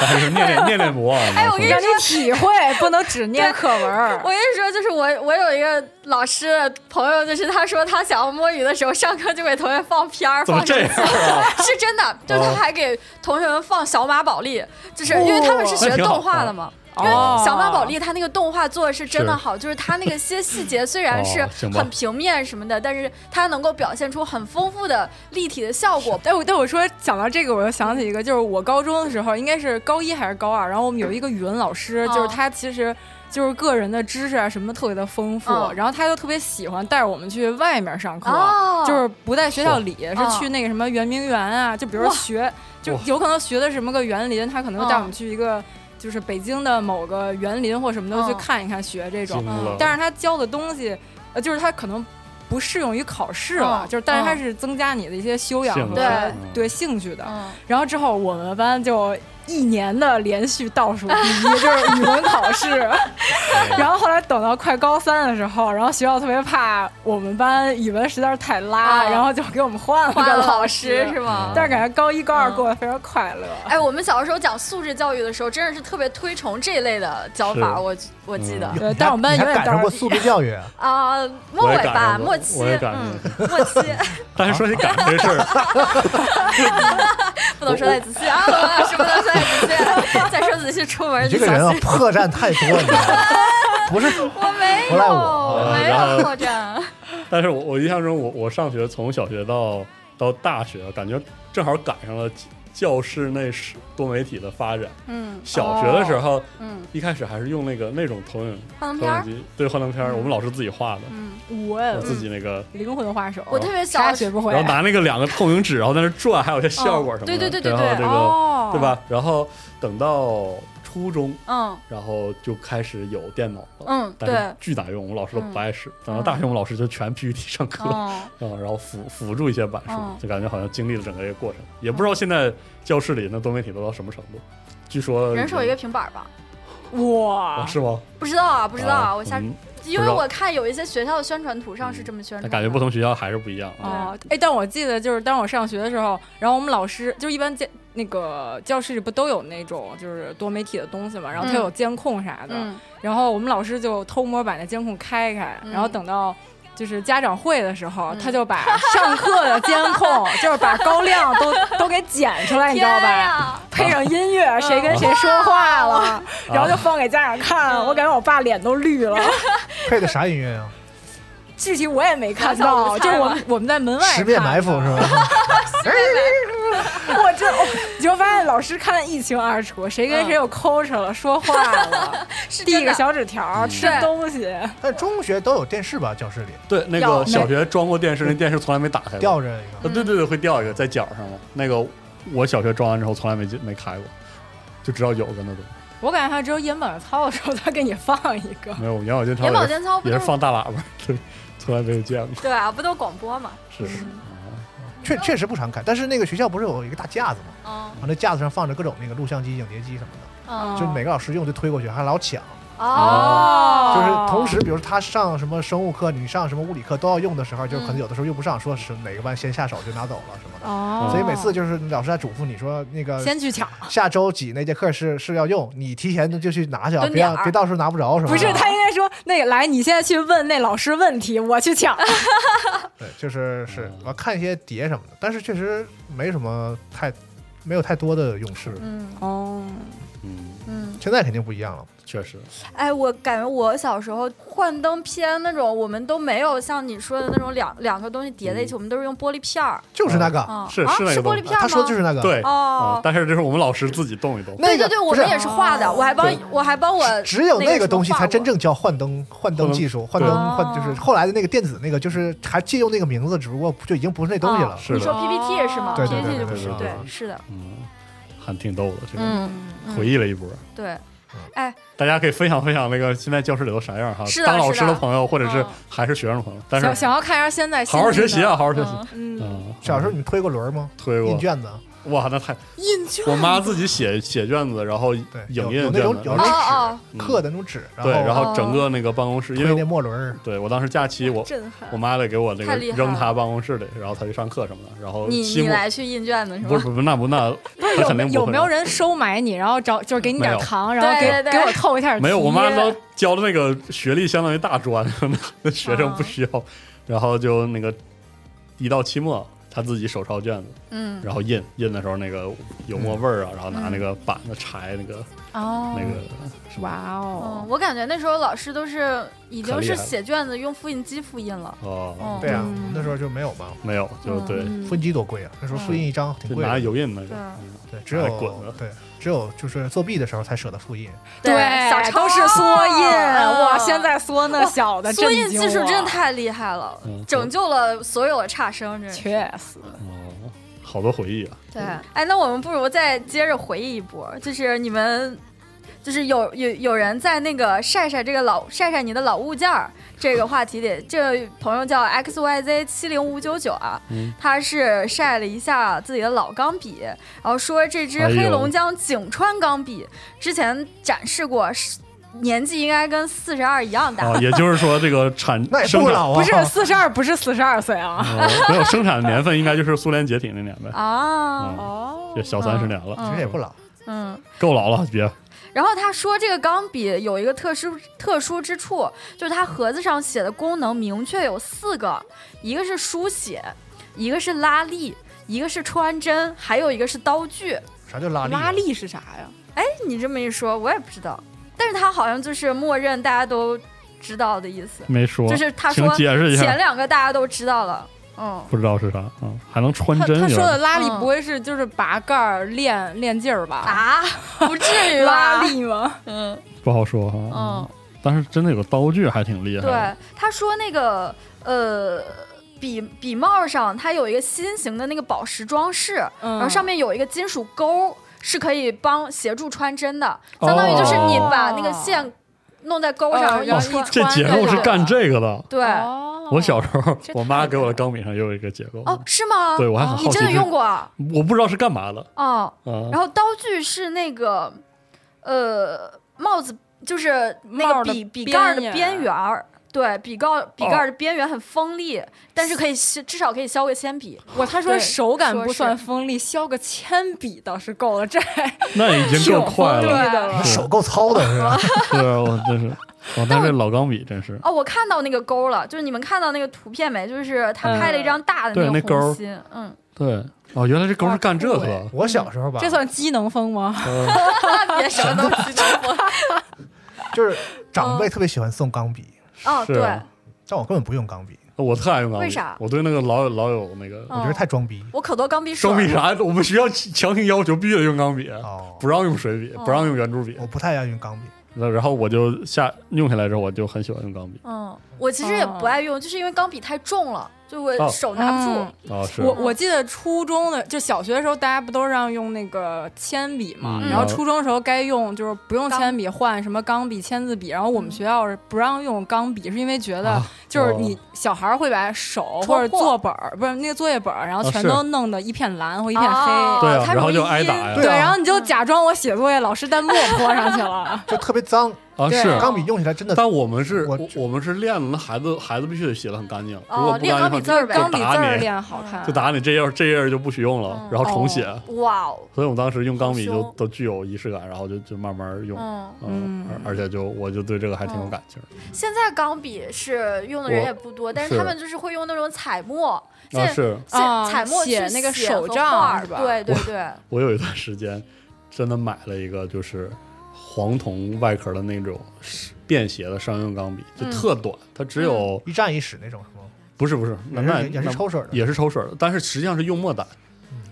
还是念念念念不忘。哎我跟你让你体会，不能只念课文儿。我跟你说，就是我我有一个老师的朋友，就是他说他想要摸鱼的时候，上课就给同学放片儿，怎么这放手样机啊？是真的，就是他哦还给同学们放小马宝莉，就是因为他们是学动画的嘛。因为哦小马宝莉它那个动画做的是真的是。好，就是它那个些细节虽然是很平面什么的，但是它能够表现出很丰富的立体的效果。但我但我说讲到这个，我又想起一个，就是我高中的时候，应该是高一还是高二，然后我们有一个语文老师，嗯就是他其实就是个人的知识啊什么特别的丰富，嗯然后他就特别喜欢带着我们去外面上课，哦。就是不在学校里，嗯是去那个什么圆明园啊，就比如说学，就有可能学的什么个园林，他可能会带我们嗯去一个。就是北京的某个园林或什么的去嗯看一看，学这种但是他教的东西，呃，就是他可能不适用于考试了，嗯就是但是他嗯是增加你的一些修养和对。对兴趣的。嗯，然后之后我们班就一年的连续倒数 第一，就是语文考试。然后后来等到快高三的时候，然后学校特别怕我们班语文实在是太拉，哦然后就给我们换了个换了老师师是吗？但是感觉高一高二嗯过得非常快乐。哎，我们小的时候讲素质教育的时候，真的是特别推崇这一类的教法，我我记得嗯对你但我们班永远还你还赶上过素质教育啊？啊，末尾吧，末期，嗯，末期但是说起赶这事儿，不能说太仔细啊，老师不能说太仔细，再说仔细出门你这个人啊。破绽太多，你知道吗？不是我没有，没有破绽。但是我我印象中，我我上学从小学到到大学，感觉正好赶上了教室内是多媒体的发展。嗯，小学的时候，嗯一开始还是用那个那种投影幻灯片儿，投影机，对幻灯片儿，我们老师自己画的，嗯，我我自己那个，灵魂画手，我特别小学不会然后。拿那个两个透明纸，然后在那转，还有些效果什么的。对对对对对然后这个哦，对？吧？然后等到初中，嗯然后就开始有电脑了。嗯，但是对，巨难用，我们老师都嗯不爱使。等到大学，我们老师就全 PPT 上课，然后辅辅助一些板书嗯，就感觉好像经历了整个一个过程。也不知道现在教室里那多媒体都到什么程度。据说人手一个平板吧？哇啊，，是吗？不知道啊，不知道啊，我下，嗯因为我看有一些学校的宣传图上是这么宣传感觉不同学校还是不一样啊。哦，哎，但我记得就是当我上学的时候，然后我们老师就一般监那个教室里不都有那种就是多媒体的东西嘛，然后它嗯有监控啥的，嗯然后我们老师就偷摸把那监控开开，嗯然后等到。就是家长会的时候，嗯他就把上课的监控，就是把高亮都都给剪出来，你知道吧？呀配上音乐，谁跟谁说话了，然后就放给家长看。我感觉我爸脸都绿了。配的啥音乐啊？具体我也没看到，就是我们我们在门外十面埋伏是吧？我这 我你就发现老师看得一清二楚，谁跟谁又抠着了，说话了。递个小纸条，吃东西。但中学都有电视吧？教室里对，那个小学装过电视，那电视从来没打开过。吊着一个。呃，对对对，会吊一个在角上嘛。那个我小学装完之后从来没进没开过，就知道有个那种。我感觉他只有眼保健操的时候，他给你放一个。没有眼保健操眼保健操也是放大喇叭，对，从来没有见过。对啊，不都广播嘛？是是，确确实不常看，但是那个学校不是有一个大架子吗？嗯啊，那架子上放着各种那个录像机、影碟机什么的，嗯就每个老师用就推过去，还老抢。哦，就是同时，比如说他上什么生物课，你上什么物理课都要用的时候，就可能有的时候用不上，说是哪个班先下手就拿走了什么的。哦所以每次就是老师在嘱咐你说，那个先去抢，下周几那节课是是要用，你提前就去拿去啊，别别到时候拿不着什么。不是他应该说那个来，你现在去问那老师问题，我去抢。对，就是是我看一些碟什么的，但是确实没什么太没有太多的用处。嗯哦，嗯，嗯，现在肯定不一样了。确实，哎，我感觉我小时候幻灯片那种，我们都没有像你说的那种两两个东西叠在一起，我们都是用玻璃片儿。就是那个，啊，是啊是是玻璃片儿吗？他说的就是那个。对，哦嗯，但是这是我们老师自己动一动。那个对对对，我们也是画的，我还帮我还帮我只有那个东西才真正正叫幻灯幻灯技术，幻灯幻就是后来的那个电子那个，就是还借用那个名字，只不过就已经不是那东西了。是你说 PPT 也是吗对对对？PPT 就对对不是，对对，是的，嗯，还挺逗的，这个嗯，回忆了一波。对，哎，大家可以分享分享那个现在教室里都啥样哈是，当老师的朋友或者是嗯。还是学生的朋友，但是想要看一下现在好好学习啊，啊。好好学习。嗯。小时候你们推过轮吗？推过。印卷子，哇，那太印卷我妈自己写写卷子，然后，影有有那印卷子，纸刻的那种纸，对，然后哦整个那个办公室，因为墨轮，对我当时假期我我。妈得给我那个扔她办公室里，然后她去上课什么的，然后你你来去印卷子是吗？不是不是那不 那她有肯定不会没有没有人收买你，然后找就是给你点糖，然后给给我透一下题。没有，我妈都教的那个学历相当于大专，那学生不需要，然后就那个一到期末，她自己手抄卷子，嗯，然后印印的时候那个油墨味儿啊，然后拿那个板子柴那个哦那个哇嗯哦，，我感觉那时候老师都是已经是写卷子用复印机复印了。哦。嗯，对啊嗯，那时候就没有嘛，没有就嗯对，嗯。复印机多贵啊，那时候复印一张挺就拿贵的。油印那个对，嗯。对，只有滚的对，只有就是作弊的时候才舍得复印。对，都是缩印。嗯哇，现在缩那小的缩印技术真的太厉害了嗯，拯救了所有的差生，真是。确实。哦，好多回忆啊，对，哎，那我们不如再接着回忆一波，就是你们就是有有有人在那个晒晒这个老晒晒你的老物件儿这个话题里，这个朋友叫 x y z 七零五九九啊，嗯他是晒了一下自己的老钢笔，然后说这支黑龙江景川钢笔之前展示过，是年纪应该跟四十二一样大。啊，也就是说这个产 那也生产不老啊，不是四十二，不是四十二岁啊。呃没有生产的年份应该就是苏联解体那年呗，啊，嗯哦也小三十年了，其实也不老。嗯，够老了，别然后他说这个钢笔有一个特殊特殊之处，就是它盒子上写的功能明确有四个，一个是书写，一个是拉力，一个是穿针，还有一个是刀具。啥叫拉力？拉力是啥呀？哎，你这么一说，我也不知道，但是他好像就是默认大家都知道的意思，没说，就是他说前两个大家都知道了，嗯，不知道是啥啊，还能穿针他说的拉力嗯不会是就是拔盖儿练练劲儿吧？啊，不至于拉吧？力吗？嗯不好说哈，嗯，但是真的有个刀具还挺厉害的，对，他说那个呃。笔笔帽上它有一个新型的那个宝石装饰，嗯然后上面有一个金属钩，是可以帮协助穿针的，相当于就是你把那个线弄在钩上，哦然后一穿。然后一这结构是干这个的。对，哦我小时候，我妈给我的钢笔上也有一个结构，哦，是吗？对我还很好奇，你真的用？过啊？我不知道是干嘛的哦，啊。然后刀具是那个，呃，帽子就是那个笔笔盖的边缘儿，对，笔盖笔盖的边缘很锋利，但是可以削，至少可以削个铅笔。我他说手感不算锋利，削个铅笔倒是够了，这那已经够快了，的了。手够糙的是吧？对，我真是，我但是这老钢笔真是，哦，我看到那个勾了，就是你们看到那个图片没？就是他嗯拍了一张大的个对那钩儿红心，嗯，对，哦，原来这勾是干这个的，我小时候吧，这算机能风吗？呃 别什么都知道我。就是长辈特别喜欢送钢笔，哦，对但我根本不用钢笔，我特爱用钢笔，为啥我对那个老有老有那个我觉得太装逼。我可多钢笔水儿。钢笔啥，我们学校强行要求必须得用钢笔，哦，不让用水笔，不让用圆珠笔我。不太爱用钢笔。那然后我就下用下来之后，我就很喜欢用钢笔。嗯，我其实也不爱用，就是因为钢笔太重了，就我哦手拿不住。嗯啊，是我我记得初中的就小学的时候，大家不都让用那个铅笔嘛？嗯然后初中的时候该用就是不用铅笔换什么钢笔、签字笔。然后我们学校是不让用钢笔，是因为觉得啊就是你小孩儿会把手戳或者破作本儿不是那个作业本儿，然后啊是全都弄得一片蓝或一片哦黑。对啊，它然后就容易阴挨打呀。对，对啊然后你就假装我写作业，老师弹墨 泼上去了。就特别脏，啊，是。钢笔用起来真的但我们是，我我我们是练了，那孩子孩子必须得写的很干净，哦如果不练干净的话钢笔字儿呗钢笔字儿打你，练好看，就打你这页这页就不许用了，然后重写。哇哦，所以我们当时用钢笔就都具有仪式感，然后就就慢慢用。嗯，嗯，而而且就我就对这个还挺有感情。现在钢笔是用的人也不多，但是是他们就是会用那种彩墨，是啊彩墨去写那个手账是吧对对对，我有一段时间真的买了一个就是黄铜外壳的那种便携的商用钢笔，就嗯。特短，它只有一站一使那种，是吗？不是不是，那那也是抽水的，也是抽水的，但是实际上是用墨胆。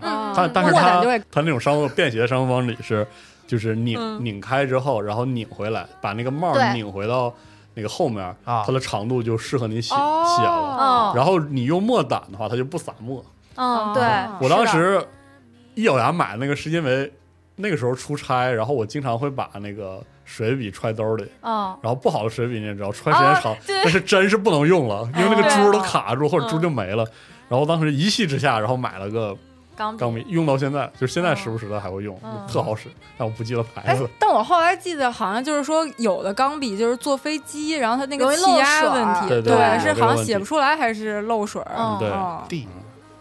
嗯。但但是它它那种商务便携的商务方里是，就是拧、嗯。拧开之后，然后拧回来，把那个帽儿拧回到那个后面，啊。它的长度就适合你写、哦。写了。嗯然后你用墨胆的话，它就不洒墨。嗯，对。哦，我当时一咬牙买那个，是因为那个时候出差，然后我经常会把那个水笔揣兜里，嗯然后不好的水笔你也知道，揣时间长，但是针是不能用了，因为那个珠都卡住或者珠嗯就没了。然后当时一气之下，然后买了个钢钢笔，用到现在，就是现在时不时的还会用，嗯特好使，但我不记得牌哎子。，但我后来记得好像就是说，有的钢笔就是坐飞机，然后它那个漏气压水问题，对对对是好像写不出来还是漏水儿。嗯。对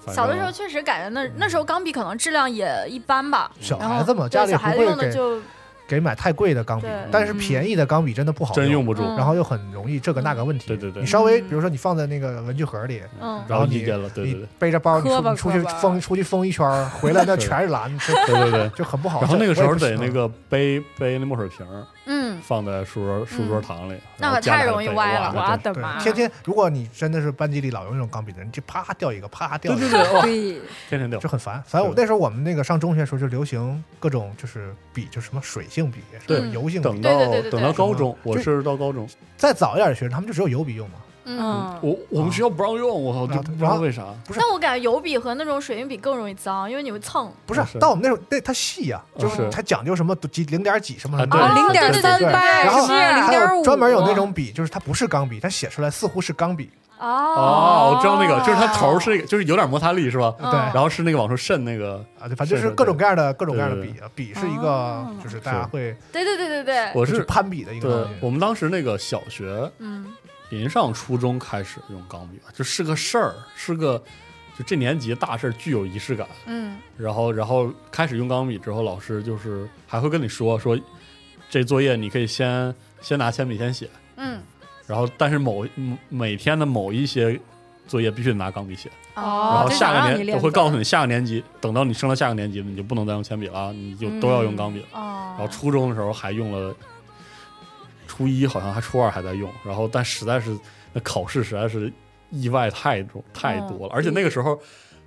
小的时候确实感觉那那时候钢笔可能质量也一般吧，小孩子嘛，家里孩子不会给用的就给买太贵的钢笔，但是便宜的钢笔真的不好真用不住，嗯。然后又很容易这个那个问题。对对对。你稍微嗯。比如说你放在那个文具盒里，嗯。然后你一间了，对对你背着包你出你出去疯出去疯一圈儿，回来那全是蓝，就对对对。就很不好。然后那个时候得那个背背那墨水瓶儿嗯，放在书桌书桌堂里，那可太容易歪了我的妈！天天，如果你真的是班级里老用那种钢笔的人，就啪掉一个，啪掉一个，对对，哇，对，天天掉就。很烦。反正我那时候我们那个上中学的时候就流行各种就是笔，就什么水性笔，什对么油性笔。等到等到高中，我是到高中，再早一点的学生，他们就只有油笔用嘛，嗯，我我们学校不让用，我操，就不知道为啥。不是。但我感觉油笔和那种水银笔更容易脏，因为你会蹭。不是但我们那种那它细呀，就是。是它讲究什么几零点几什么啊对什么的啊，零点三八然后是还零点五，有专门有那种笔，就是它不是钢笔，它写出来似乎是钢笔，哦，我知道那个，就是它头是就是有点摩擦力是吧？嗯对。然后是那个往出渗那个。啊，对，反正就是各种各样的各种各样的笔啊，笔是一个哦。就是大家会对对对对对，我是攀比的一个东西。我们当时那个小学嗯临上初中开始用钢笔吧，就是个事儿，是个就这年级大事儿，具有仪式感。嗯然后，然后开始用钢笔之后，老师就是还会跟你说说，这作业你可以先先拿铅笔先写，嗯然后但是某嗯每天的某一些作业必须得拿钢笔写，哦然哦后，下个年我会告诉你，下个年级等到你升了下个年级，你就不能再用铅笔了，你就都要用钢笔了。哦，然后初中的时候还用了，初一好像还初二还在用，然后但实在是那考试实在是意外太多太多了，而且那个时候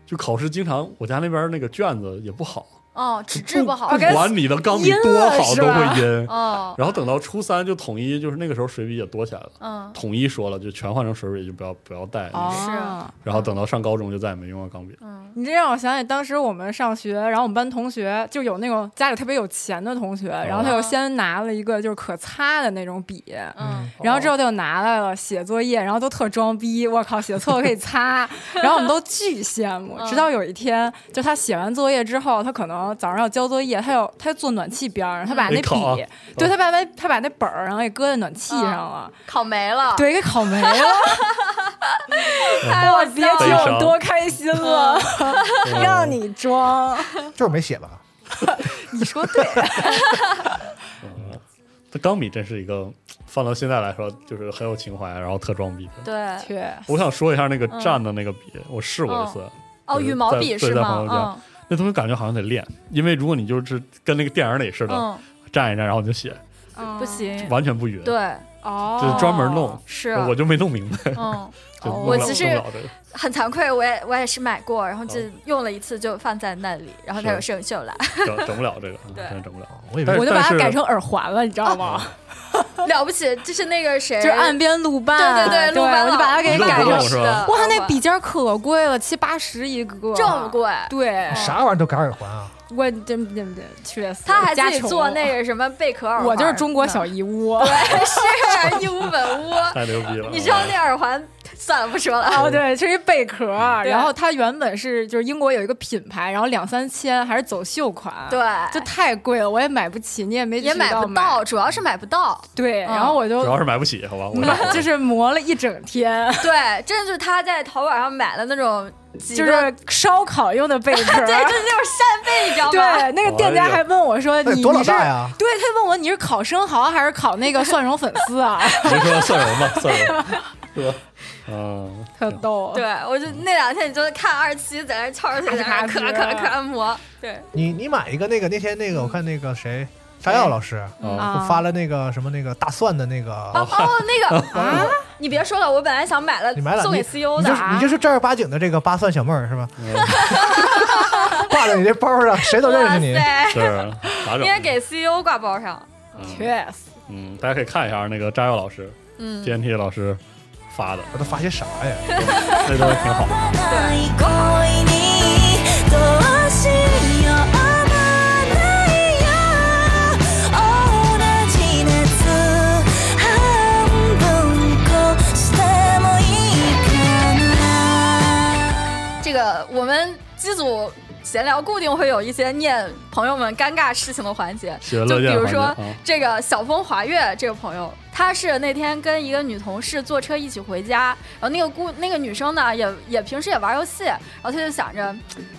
就考试经常我家那边那个卷子也不好，哦纸质不好不，管你的钢笔多好都会阴。哦然后等到初三就统一，就是那个时候水笔也多起来了，嗯统一说了就全换成水笔，就不要不要带那个。哦，然后等到上高中就再也没用过钢笔。嗯你这让我想起当时我们上学，然后我们班同学就有那种家里特别有钱的同学，然后他就先拿了一个就是可擦的那种笔，嗯然后之后他就拿来了写作业，然后都特装逼，我靠，写错了可以擦，然后我们都巨羡慕。嗯直到有一天，就他写完作业之后，他可能早上要交作业，他要他坐暖气边儿，他把那笔，对他把那他把那本儿然后给搁在暖气上了，烤没了，对，给烤没了。太好我别提我多开心了，让你装，就是没写吧？你说对。嗯，这钢笔真是一个放到现在来说，就是很有情怀，然后特装逼的。对我想说一下那个蘸的那个笔，我试过一次，哦。羽毛笔在是在朋友家吗？那东西感觉好像得练，因为如果你就是跟那个电影里似的，嗯蘸一站，然后你就写，嗯不行，完全不匀，对哦，就是专门弄，是我就没弄明白，嗯。我其实。很惭愧，我也我也是买过，然后就用了一次就放在那里，然后它是有生锈了，整整不了这个，对整不了。我以为我就把它改成耳环了，你知道吗？了不起，就是那个谁，就是岸边路伴，对对对，陆班我就把它给改成不动。是吧哇，那笔尖可贵了，七八十一个，这么贵，对，啥玩意儿都改耳环啊？我真真真确实，他还自己做那个什么贝壳耳环，我就是中国小嗯义乌。对，是义乌本屋。太牛逼了！你知道那耳环，算了不说了。哦，对，是一贝壳然后它原本是就是英国有一个品牌，然后两三千还是走秀款，对，就太贵了，我也买不起，你也没也买不到，主要是买不到。对，嗯然后我就主要是买不起，好吧？我买，就是磨了一整天，对，真的就是他在淘宝上买的那种就，是烧烤用的贝壳儿。对，就是那种扇贝，你知道吗？对，那个店家还问我说：“你多老你你是大呀？对，他问我你是烤生蚝还是烤那个蒜蓉粉丝啊？你说蒜蓉吧，蒜蓉，是吧？嗯，特逗。对，我就那两天你就看二期在那翘着腿在那磕磕磕磨。对，你你买一个那个那天那个我看那个谁炸药老师发了那个什么那个大蒜的那个，哦哦，那个 啊，你别说了，我本来想买了你买了送给 CEO 的就是你就是正儿八经的这个八蒜小妹儿是吧？嗯 挂在你这包上，谁都认识你。是咋整？应该给 CEO 挂包上。嗯确实，嗯，大家可以看一下那个炸药老师嗯，TNT 老师发的，我都发些啥呀？那东西挺好。ない恋にどうしようもないよ同じ熱半分こしてもいいかな这个我们机组 闲聊固定会有一些念朋友们尴尬事情的环节，就比如说啊这个小风华月这个朋友，他是那天跟一个女同事坐车一起回家，然后那个姑那个女生呢也也平时也玩游戏，然后他就想着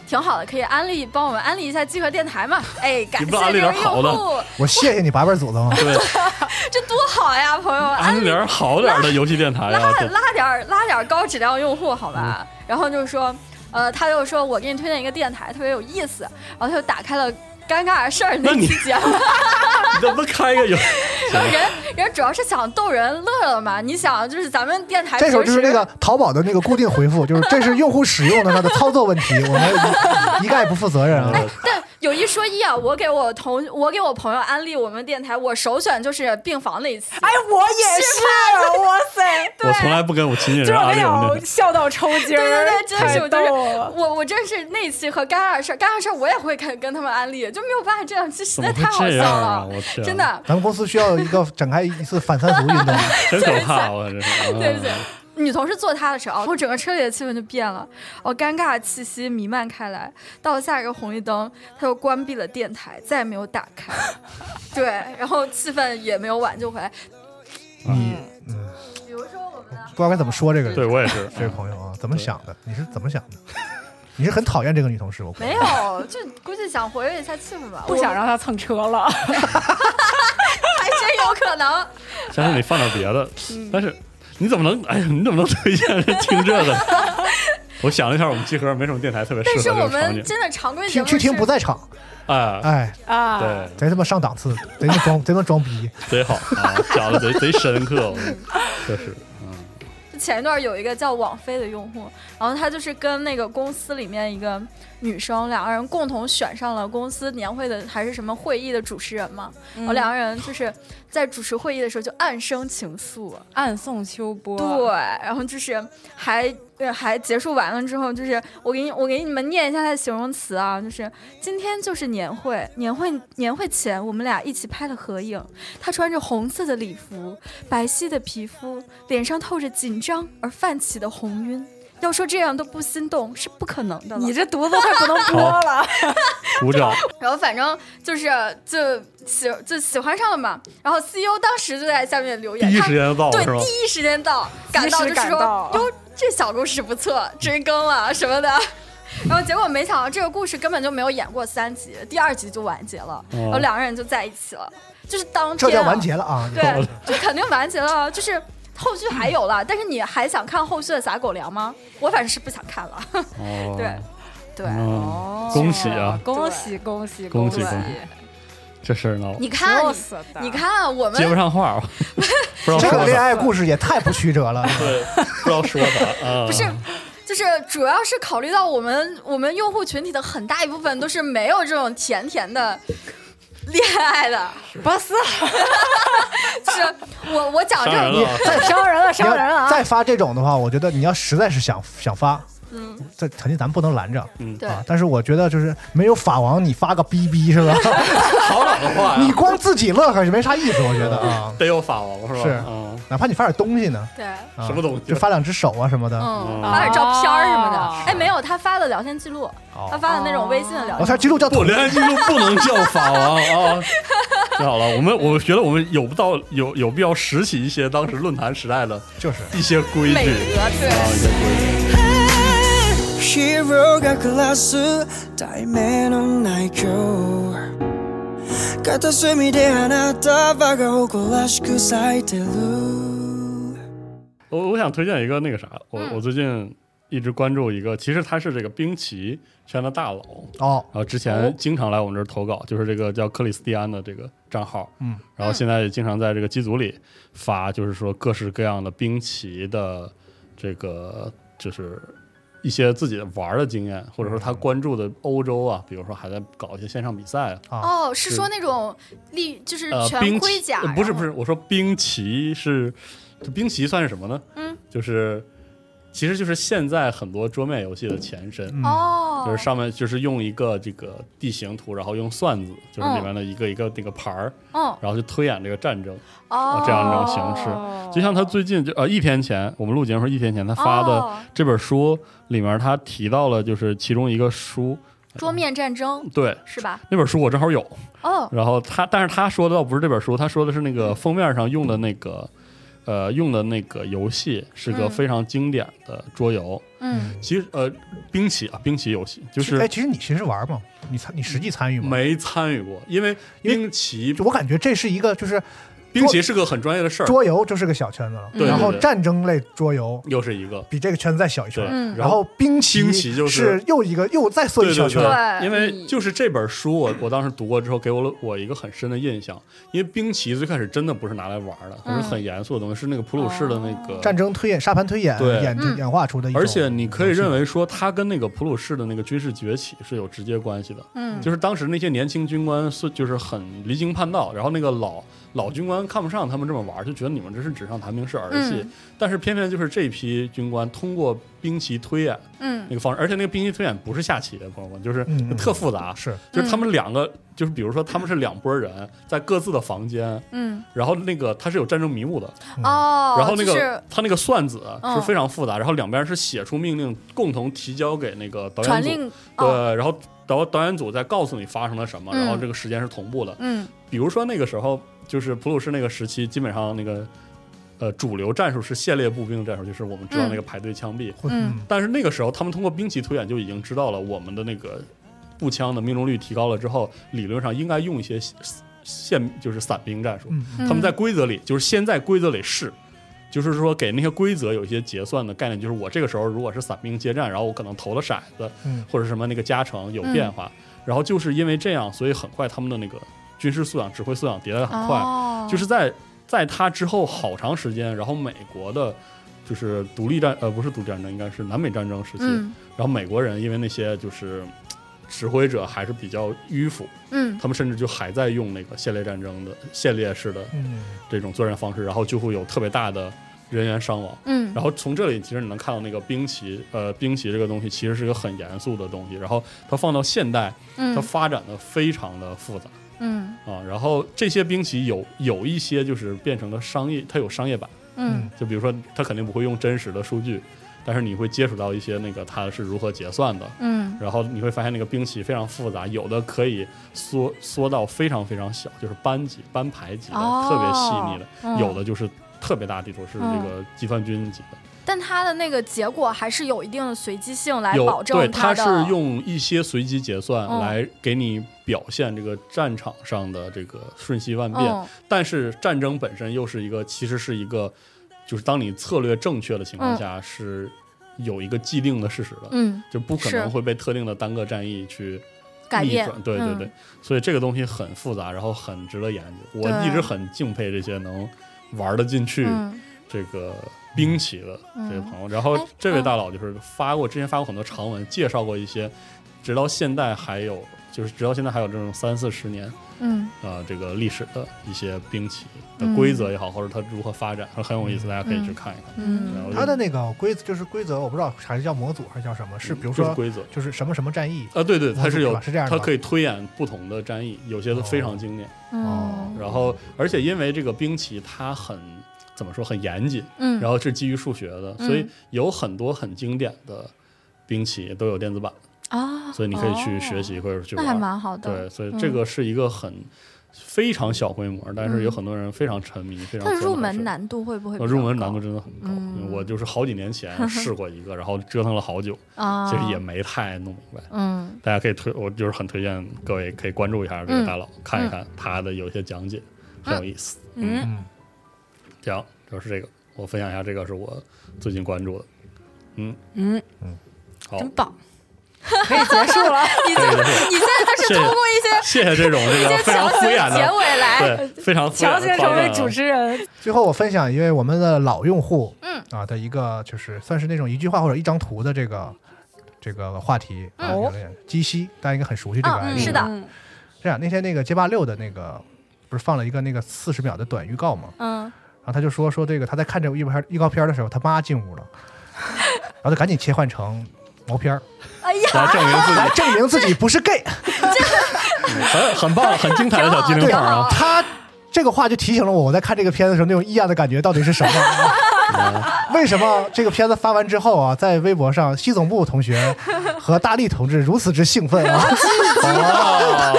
挺好的，可以安利帮我们安利一下集合电台嘛，哎，感你不安利谢这位点好的用户，我谢谢你八辈祖宗。对，这多好呀，朋友，安利点好点的游戏电台啊，拉拉点拉点高质量用户好吧？然后就是说，呃，他又说我给你推荐一个电台，特别有意思，然后他就打开了。尴尬的事儿那你期节目，你怎么开个游 人人主要是想逗人乐乐嘛。你想，就是咱们电台这时候就是那个淘宝的那个固定回复，就是这是用户使用的它的操作问题，我们一一概不负责任啊。但有一说一啊，我给我同我给我朋友安利我们电台，我首选就是病房那一期。哎，我也是，哇塞！我从来不跟我亲近就是我跟你人安利我们讲，电笑到抽筋儿，对对对，真是就是。我我真是那期和尴尬的事儿，尴尬的事儿我也会跟跟他们安利，就没有办法这样，这实在太好笑了，我天，真，的。咱们公司需要一个展开一次反三俗运动。真可怕，我真是。对对对，女同事坐他的时候，然后整个车里的气氛就变了，哦，尴尬的气息弥漫开来。到了下一个红绿灯，他又关闭了电台，再也没有打开。对，然后气氛也没有挽救回来。你比如说我们不知道该怎么说这个对我也是，这位朋友啊，怎么想的？你是怎么想的？你是很讨厌这个女同事？我估计没有，就估计想活跃一下气氛吧，不想让她蹭车了，还真有可能。下次你放点别的，但是你怎么能？哎呀，你怎么能推荐人听这个？我想了一下，我们集合没什么电台特别适合但是我这种场景。们真的常规节去听不在场，哎，哎，啊，对，贼他妈上档次，贼他妈装贼他妈装逼。贼好啊，讲的贼贼深刻，我确实，嗯，前一段有一个叫网飞的用户，然后他就是跟那个公司里面一个女生，两个人共同选上了公司年会的还是什么会议的主持人嘛，然后两个人就是在主持会议的时候就暗生情愫，暗送秋波，对，然后就是还呃还结束完了之后，就是我给你我给你们念一下他的形容词啊，就是今天就是年会，年会年会前我们俩一起拍了合影，他穿着红色的礼服，白皙的皮肤，脸上透着紧张而泛起的红晕。要说这样都不心动是不可能的了。你这犊子快不能播了，鼓掌，然后反正就是就喜就喜欢上了嘛。然后 CEO 当时就在下面留言，他第一时间到？对第一时间到，赶到就是说这小故事不错，追更了什么的。然后结果没想到这个故事根本就没有演过三集，第二集就完结了，然后两个人就在一起了，就是当天、啊、这叫完结了啊！对，就肯定完结了，就是后续还有了，但是你还想看后续的撒狗粮吗？我反正是不想看了。哦，对对，嗯，恭喜啊，恭喜恭喜喜！恭喜恭喜这事儿闹你看你看我们接不上话，不知道这个恋，爱故事也太不曲折了。对，不知道说啥。啊，不是，就是主要是考虑到我们我们用户群体的很大一部分都是没有这种甜甜的恋爱的，不是是我我讲这种伤人伤人了，伤人了啊！再发这种的话，我觉得你要实在是想想发，嗯，这肯定咱不能拦着嗯，对啊。但是我觉得就是没有法王，你发个逼逼是吧？好老的话 你？光自己乐呵是没啥意思，我觉得啊。得有法王是吧？是嗯，哪怕你发点东西呢，对，啊什么东西就发两只手啊什么的。嗯，嗯发点照片儿什么的哦。哎，没有，他发的聊天记录，他发的那种微信的聊天聊天记录叫不，聊天记录不能叫法王啊！太好了，我们我觉得我们有不到有有必要拾起一些当时论坛时代的就是一些规矩。啊，一些规矩。Hero が暮らす題名のない今日片隅であなたはが誇らしく咲いてる我我想推荐一个那个啥，我我最近一直关注一个，其实他是这个兵棋圈的大佬，哦，然后之前经常来我们这儿投稿，就是这个叫克里斯蒂安的这个账号，嗯，然后现在也经常在这个机组里发，就是说各式各样的兵棋的这个就是 一些自己的玩儿的经验，或者说他关注的欧洲啊，比如说还在搞一些线上比赛啊，哦，是说那种力就是呃，全盔甲呃，不是不是，我说兵棋是，这兵棋算是什么呢？嗯，就是其实就是现在很多桌面游戏的前身，嗯。哦，就是上面就是用一个这个地形图，然后用算子，就是里面的一个一个那个牌儿，嗯。然后去推演这个战争，哦。这样一种形式。就像他最近就呃一天前，我们录节目时候一天前他发的哦。这本书里面，他提到了就是其中一个书，桌面战争对。是吧？那本书我正好有，哦，然后他，但是他说的倒不是这本书，他说的是那个封面上用的那个，呃，用的那个游戏是个嗯非常经典的桌游。嗯，其实，呃，兵棋啊，兵棋游戏就是哎，其实你其实玩吗？你参你实际参与吗？没参与过，因为因为兵棋我感觉这是一个就是兵棋是个很专业的事儿，桌游就是个小圈子了，对然后战争类桌游又是一个。比这个圈子再小一圈，，嗯。然后兵棋兵棋就是是又一个又再缩一小圈，对。因为就是这本书我，我当时读过之后，给我了我一个很深的印象。因为兵棋最开始真的不是拿来玩的，它是很严肃的东西，是那个普鲁士的那个战争推演、沙盘推演对。演嗯。演化出的一种而且你可以认为说，它跟那个普鲁士的那个军事崛起是有直接关系的。嗯。就是当时那些年轻军官是就是很离经叛道，然后那个老老军官看不上他们这么玩，就觉得你们这是纸上谈兵是儿戏。嗯。但是偏偏就是这批军官通过兵棋推演嗯。那个方式，而且那个兵棋推演不是下棋，朋友们，就是特复杂。是。就是他们两个，就是比如说他们是两拨人在各自的房间，嗯。然后那个他是有战争迷雾的，哦，然后那个就是他那个算子嗯。是非常复杂，然后两边是写出命令，共同提交给那个导演组，对，哦。然后导导演组再告诉你发生了什么，嗯。然后这个时间是同步的。嗯。比如说那个时候，就是普鲁士那个时期，基本上那个呃主流战术是线列步兵战术，就是我们知道那个排队枪毙。嗯。但是那个时候，他们通过兵棋推演就已经知道了我们的那个步枪的命中率提高了之后，理论上应该用一些线就是散兵战术。嗯。嗯他们在规则里，就是先在规则里试，就是说给那些规则有一些结算的概念，就是我这个时候如果是散兵接战，然后我可能投了骰子嗯。或者什么那个加成有变化，然后就是因为这样，所以很快他们的那个军事素养、指挥素养迭代的很快，哦就是在在他之后好长时间，然后美国的。就是独立战，呃，不是独立战争，应该是南北战争时期。嗯然后美国人因为那些就是指挥者还是比较迂腐，嗯他们甚至就还在用那个线列战争的线列式的嗯这种作战方式，然后就会有特别大的人员伤亡。嗯然后从这里其实你能看到那个兵棋，呃，兵棋这个东西其实是一个很严肃的东西，然后它放到现代，它嗯发展的非常的复杂嗯啊。然后这些兵棋有有一些就是变成了商业，它有商业版，嗯就比如说它肯定不会用真实的数据，但是你会接触到一些那个它是如何结算的，嗯然后你会发现那个兵棋非常复杂，有的可以缩缩到非常非常小，就是班级、班排级的，哦特别细腻的；嗯有的就是特别大地图，是这个集团军级的。但它的那个结果还是有一定的随机性来保证对，它是用一些随机结算嗯来给你表现这个战场上的这个瞬息万变，嗯但是战争本身又是一个，其实是一个，就是当你策略正确的情况下，是有一个既定的事实的。嗯就不可能会被特定的单个战役去改变逆转，对对嗯对，所以这个东西很复杂，然后很值得研究。我一直很敬佩这些能玩得进去嗯这个兵棋的嗯这位朋友。然后哎这位嗯大佬就是发过之前发过很多长文，介绍过一些，直到现在还有，就是直到现在还有这种三四十年嗯啊、这个历史的一些兵棋的嗯规则也好，或者它如何发展，很有意思，大家可以去看一看。嗯然后它的那个规则就是规则，我不知道还是叫模组还是叫什么，是比如说规则。就是什么什么战役，啊，对对，它是有是这样的它可以推演不同的战役，有些都非常经典。哦然后，而且因为这个兵棋它很怎么说很严谨，嗯。然后是基于数学的，嗯。所以有很多很经典的兵棋都有电子版，啊，所以你可以去哦学习或者去那还玩。蛮好的。对，所以这个是一个很非常小规模，但是有很多人非常沉迷，非常它入门难度会不会入门难度真的很高。嗯我就是好几年前 试过一个，然后折腾了好久，啊？其实也没太弄明白。嗯。大家可以推，我就是很推荐各位可以关注一下这个大佬，看一看他的有些讲解，很有意思。嗯嗯，行，就是这个，我分享一下，这个是我最近关注的。嗯，嗯嗯，好，真棒，可以结束了。你这你现在就是通过一些谢谢这种这个非常敷衍的结，尾来，对，非常强行成为主。持人，最后我分享一位我们的老用户，嗯啊的一个就是算是那种一句话或者一张图的这个这个话题啊，嗯有点鸡西大家应该很熟悉这个嗯嗯 ID。是的嗯这样那天那个街霸六的那个不是放了一个那个四十秒的短预告吗？嗯然后他就说说这个他在看这个预告片预告片的时候，他妈进屋了，然后他赶紧切换成毛片儿，哎呀，来证明自己来证明自己不是 gay。很很棒、很精彩的小机灵对话啊！他这个话就提醒了我，我在看这个片子的时候那种异样的感觉到底是什么。为什么这个片子发完之后啊，在微博上，西总部同学和大力同志如此之兴奋啊 哦，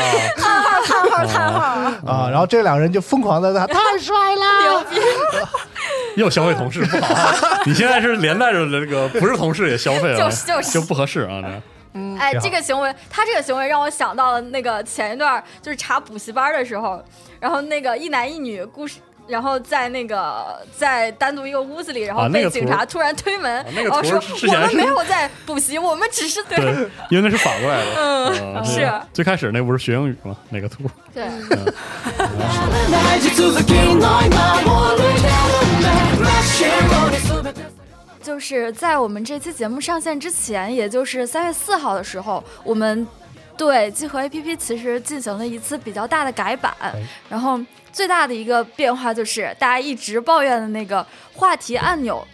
叹号叹号，啊！然后这两个人就疯狂的在 太帅了，牛逼！又消费同事不好啊！你现在是连带着那个不是同事也消费了，就是就是就不合适啊！这哎，这个行为，他这个行为让我想到了那个前一段就是查补习班的时候，然后那个一男一女故事然后在那个在单独一个屋子里，然后被啊那个图警察突然推门，啊那个图然后说我们之前是没有在补习，我们只是对对，因为那是反过来的。嗯是最开始那不是学英语吗？那个图。对。大地続きの今を歩いてるね真っ白に全て就是在我们这期节目上线之前，也就是三月四号的时候，我们 对集合 APP 其实进行了一次比较大的改版，然后最大的一个变化就是大家一直抱怨的那个话题按钮。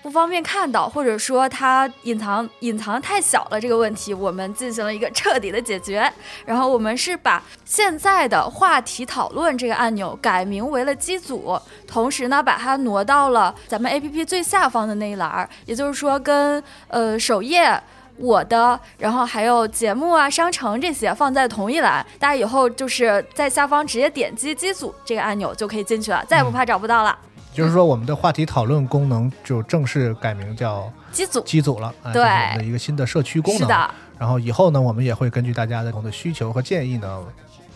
不方便看到，或者说它隐藏隐藏太小了这个问题，我们进行了一个彻底的解决。然后我们是把现在的话题讨论这个按钮改名为了机组，同时呢把它挪到了咱们 APP 最下方的那一栏儿，也就是说跟呃首页。我的，然后还有节目啊、商城这些放在同一栏，大家以后就是在下方直接点击机组这个按钮就可以进去了，再也不怕找不到了。就是说我们的话题讨论功能就正式改名叫机组机组了，哎对我们的一个新的社区功能。是的，然后以后呢，我们也会根据大家的不同的需求和建议呢，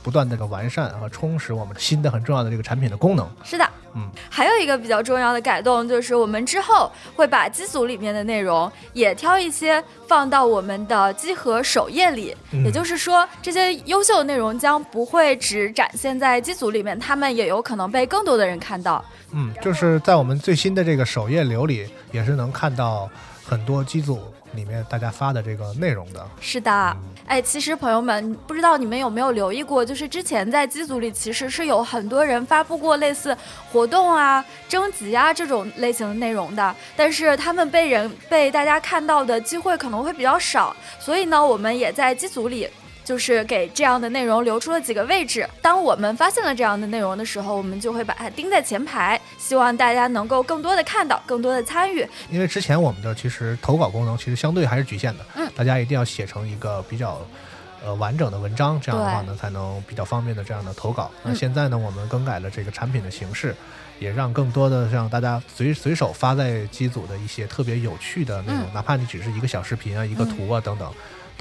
不断的完善和充实我们新的很重要的这个产品的功能。是的，嗯，还有一个比较重要的改动，就是我们之后会把机组里面的内容也挑一些放到我们的机核首页里。嗯也就是说，这些优秀的内容将不会只展现在机组里面，他们也有可能被更多的人看到。嗯，就是在我们最新的这个首页流里，也是能看到很多机组里面大家发的这个内容的。是的，哎，其实朋友们，不知道你们有没有留意过，就是之前在机组里其实是有很多人发布过类似活动啊、征集啊这种类型的内容的，但是他们被人被大家看到的机会可能会比较少，所以呢，我们也在机组里。就是给这样的内容留出了几个位置。当我们发现了这样的内容的时候，我们就会把它钉在前排，希望大家能够更多的看到，更多的参与。因为之前我们的其实投稿功能其实相对还是局限的，嗯大家一定要写成一个比较呃完整的文章，这样的话呢才能比较方便的这样的投稿。那嗯现在呢，我们更改了这个产品的形式，也让更多的让大家随随手发在机组的一些特别有趣的内容，嗯哪怕你只是一个小视频啊、一个图啊等等。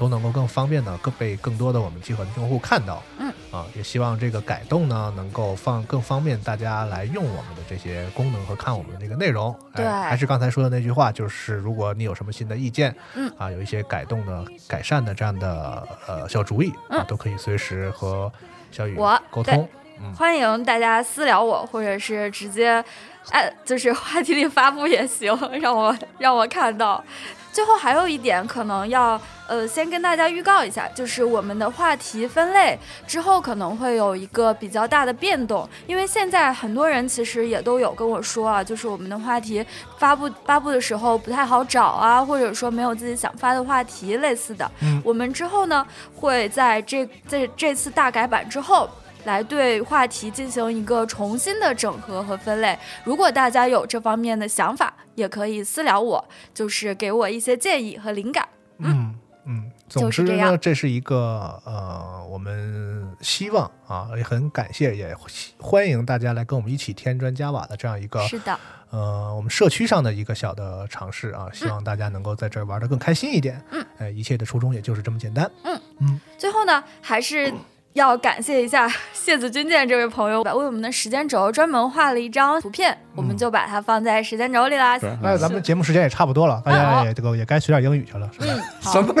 都能够更方便的更被更多的我们集合的用户看到，嗯。啊，也希望这个改动呢能够放更方便大家来用我们的这些功能和看我们的这个内容。对。哎，还是刚才说的那句话，就是如果你有什么新的意见，嗯。啊，有一些改动的、改善的这样的呃小主意啊嗯，都可以随时和小雨我沟通。欢迎大家私聊我，或者是直接，哎，就是话题里发布也行，让我让我看到。最后还有一点，可能要呃先跟大家预告一下，就是我们的话题分类之后可能会有一个比较大的变动，因为现在很多人其实也都有跟我说啊，就是我们的话题发布发布的时候不太好找啊，或者说没有自己想发的话题类似的。我们之后呢会在这在这次大改版之后。来对话题进行一个重新的整合和分类。如果大家有这方面的想法，也可以私聊我，就是给我一些建议和灵感。嗯嗯，总之呢，就是这是一个呃，我们希望啊，也很感谢，也欢迎大家来跟我们一起添砖加瓦的这样一个是的，呃，我们社区上的一个小的尝试啊，希望大家能够在这儿玩的更开心一点。嗯，哎，一切的初衷也就是这么简单。嗯嗯最后呢，还是。要感谢一下 谢子军舰这位朋友，为我们的时间轴专门画了一张图片，我们就把它放在时间轴里啦。是那咱们节目时间也差不多了，大家也这个也该学点英语去了，是吧？什么？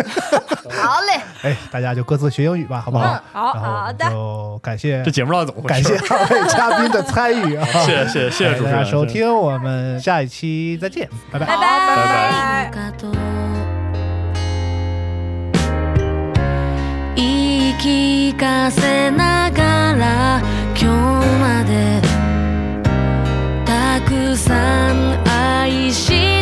好嘞，哎，大家就各自学英语吧，好不好？嗯好好的就感谢这节目到底怎么回事感？谢二位嘉宾的参与啊！谢谢谢谢谢谢主持人大家收听，我们下一期再见，拜拜。拜拜拜。かと言聞かせながら今日までたくさん愛して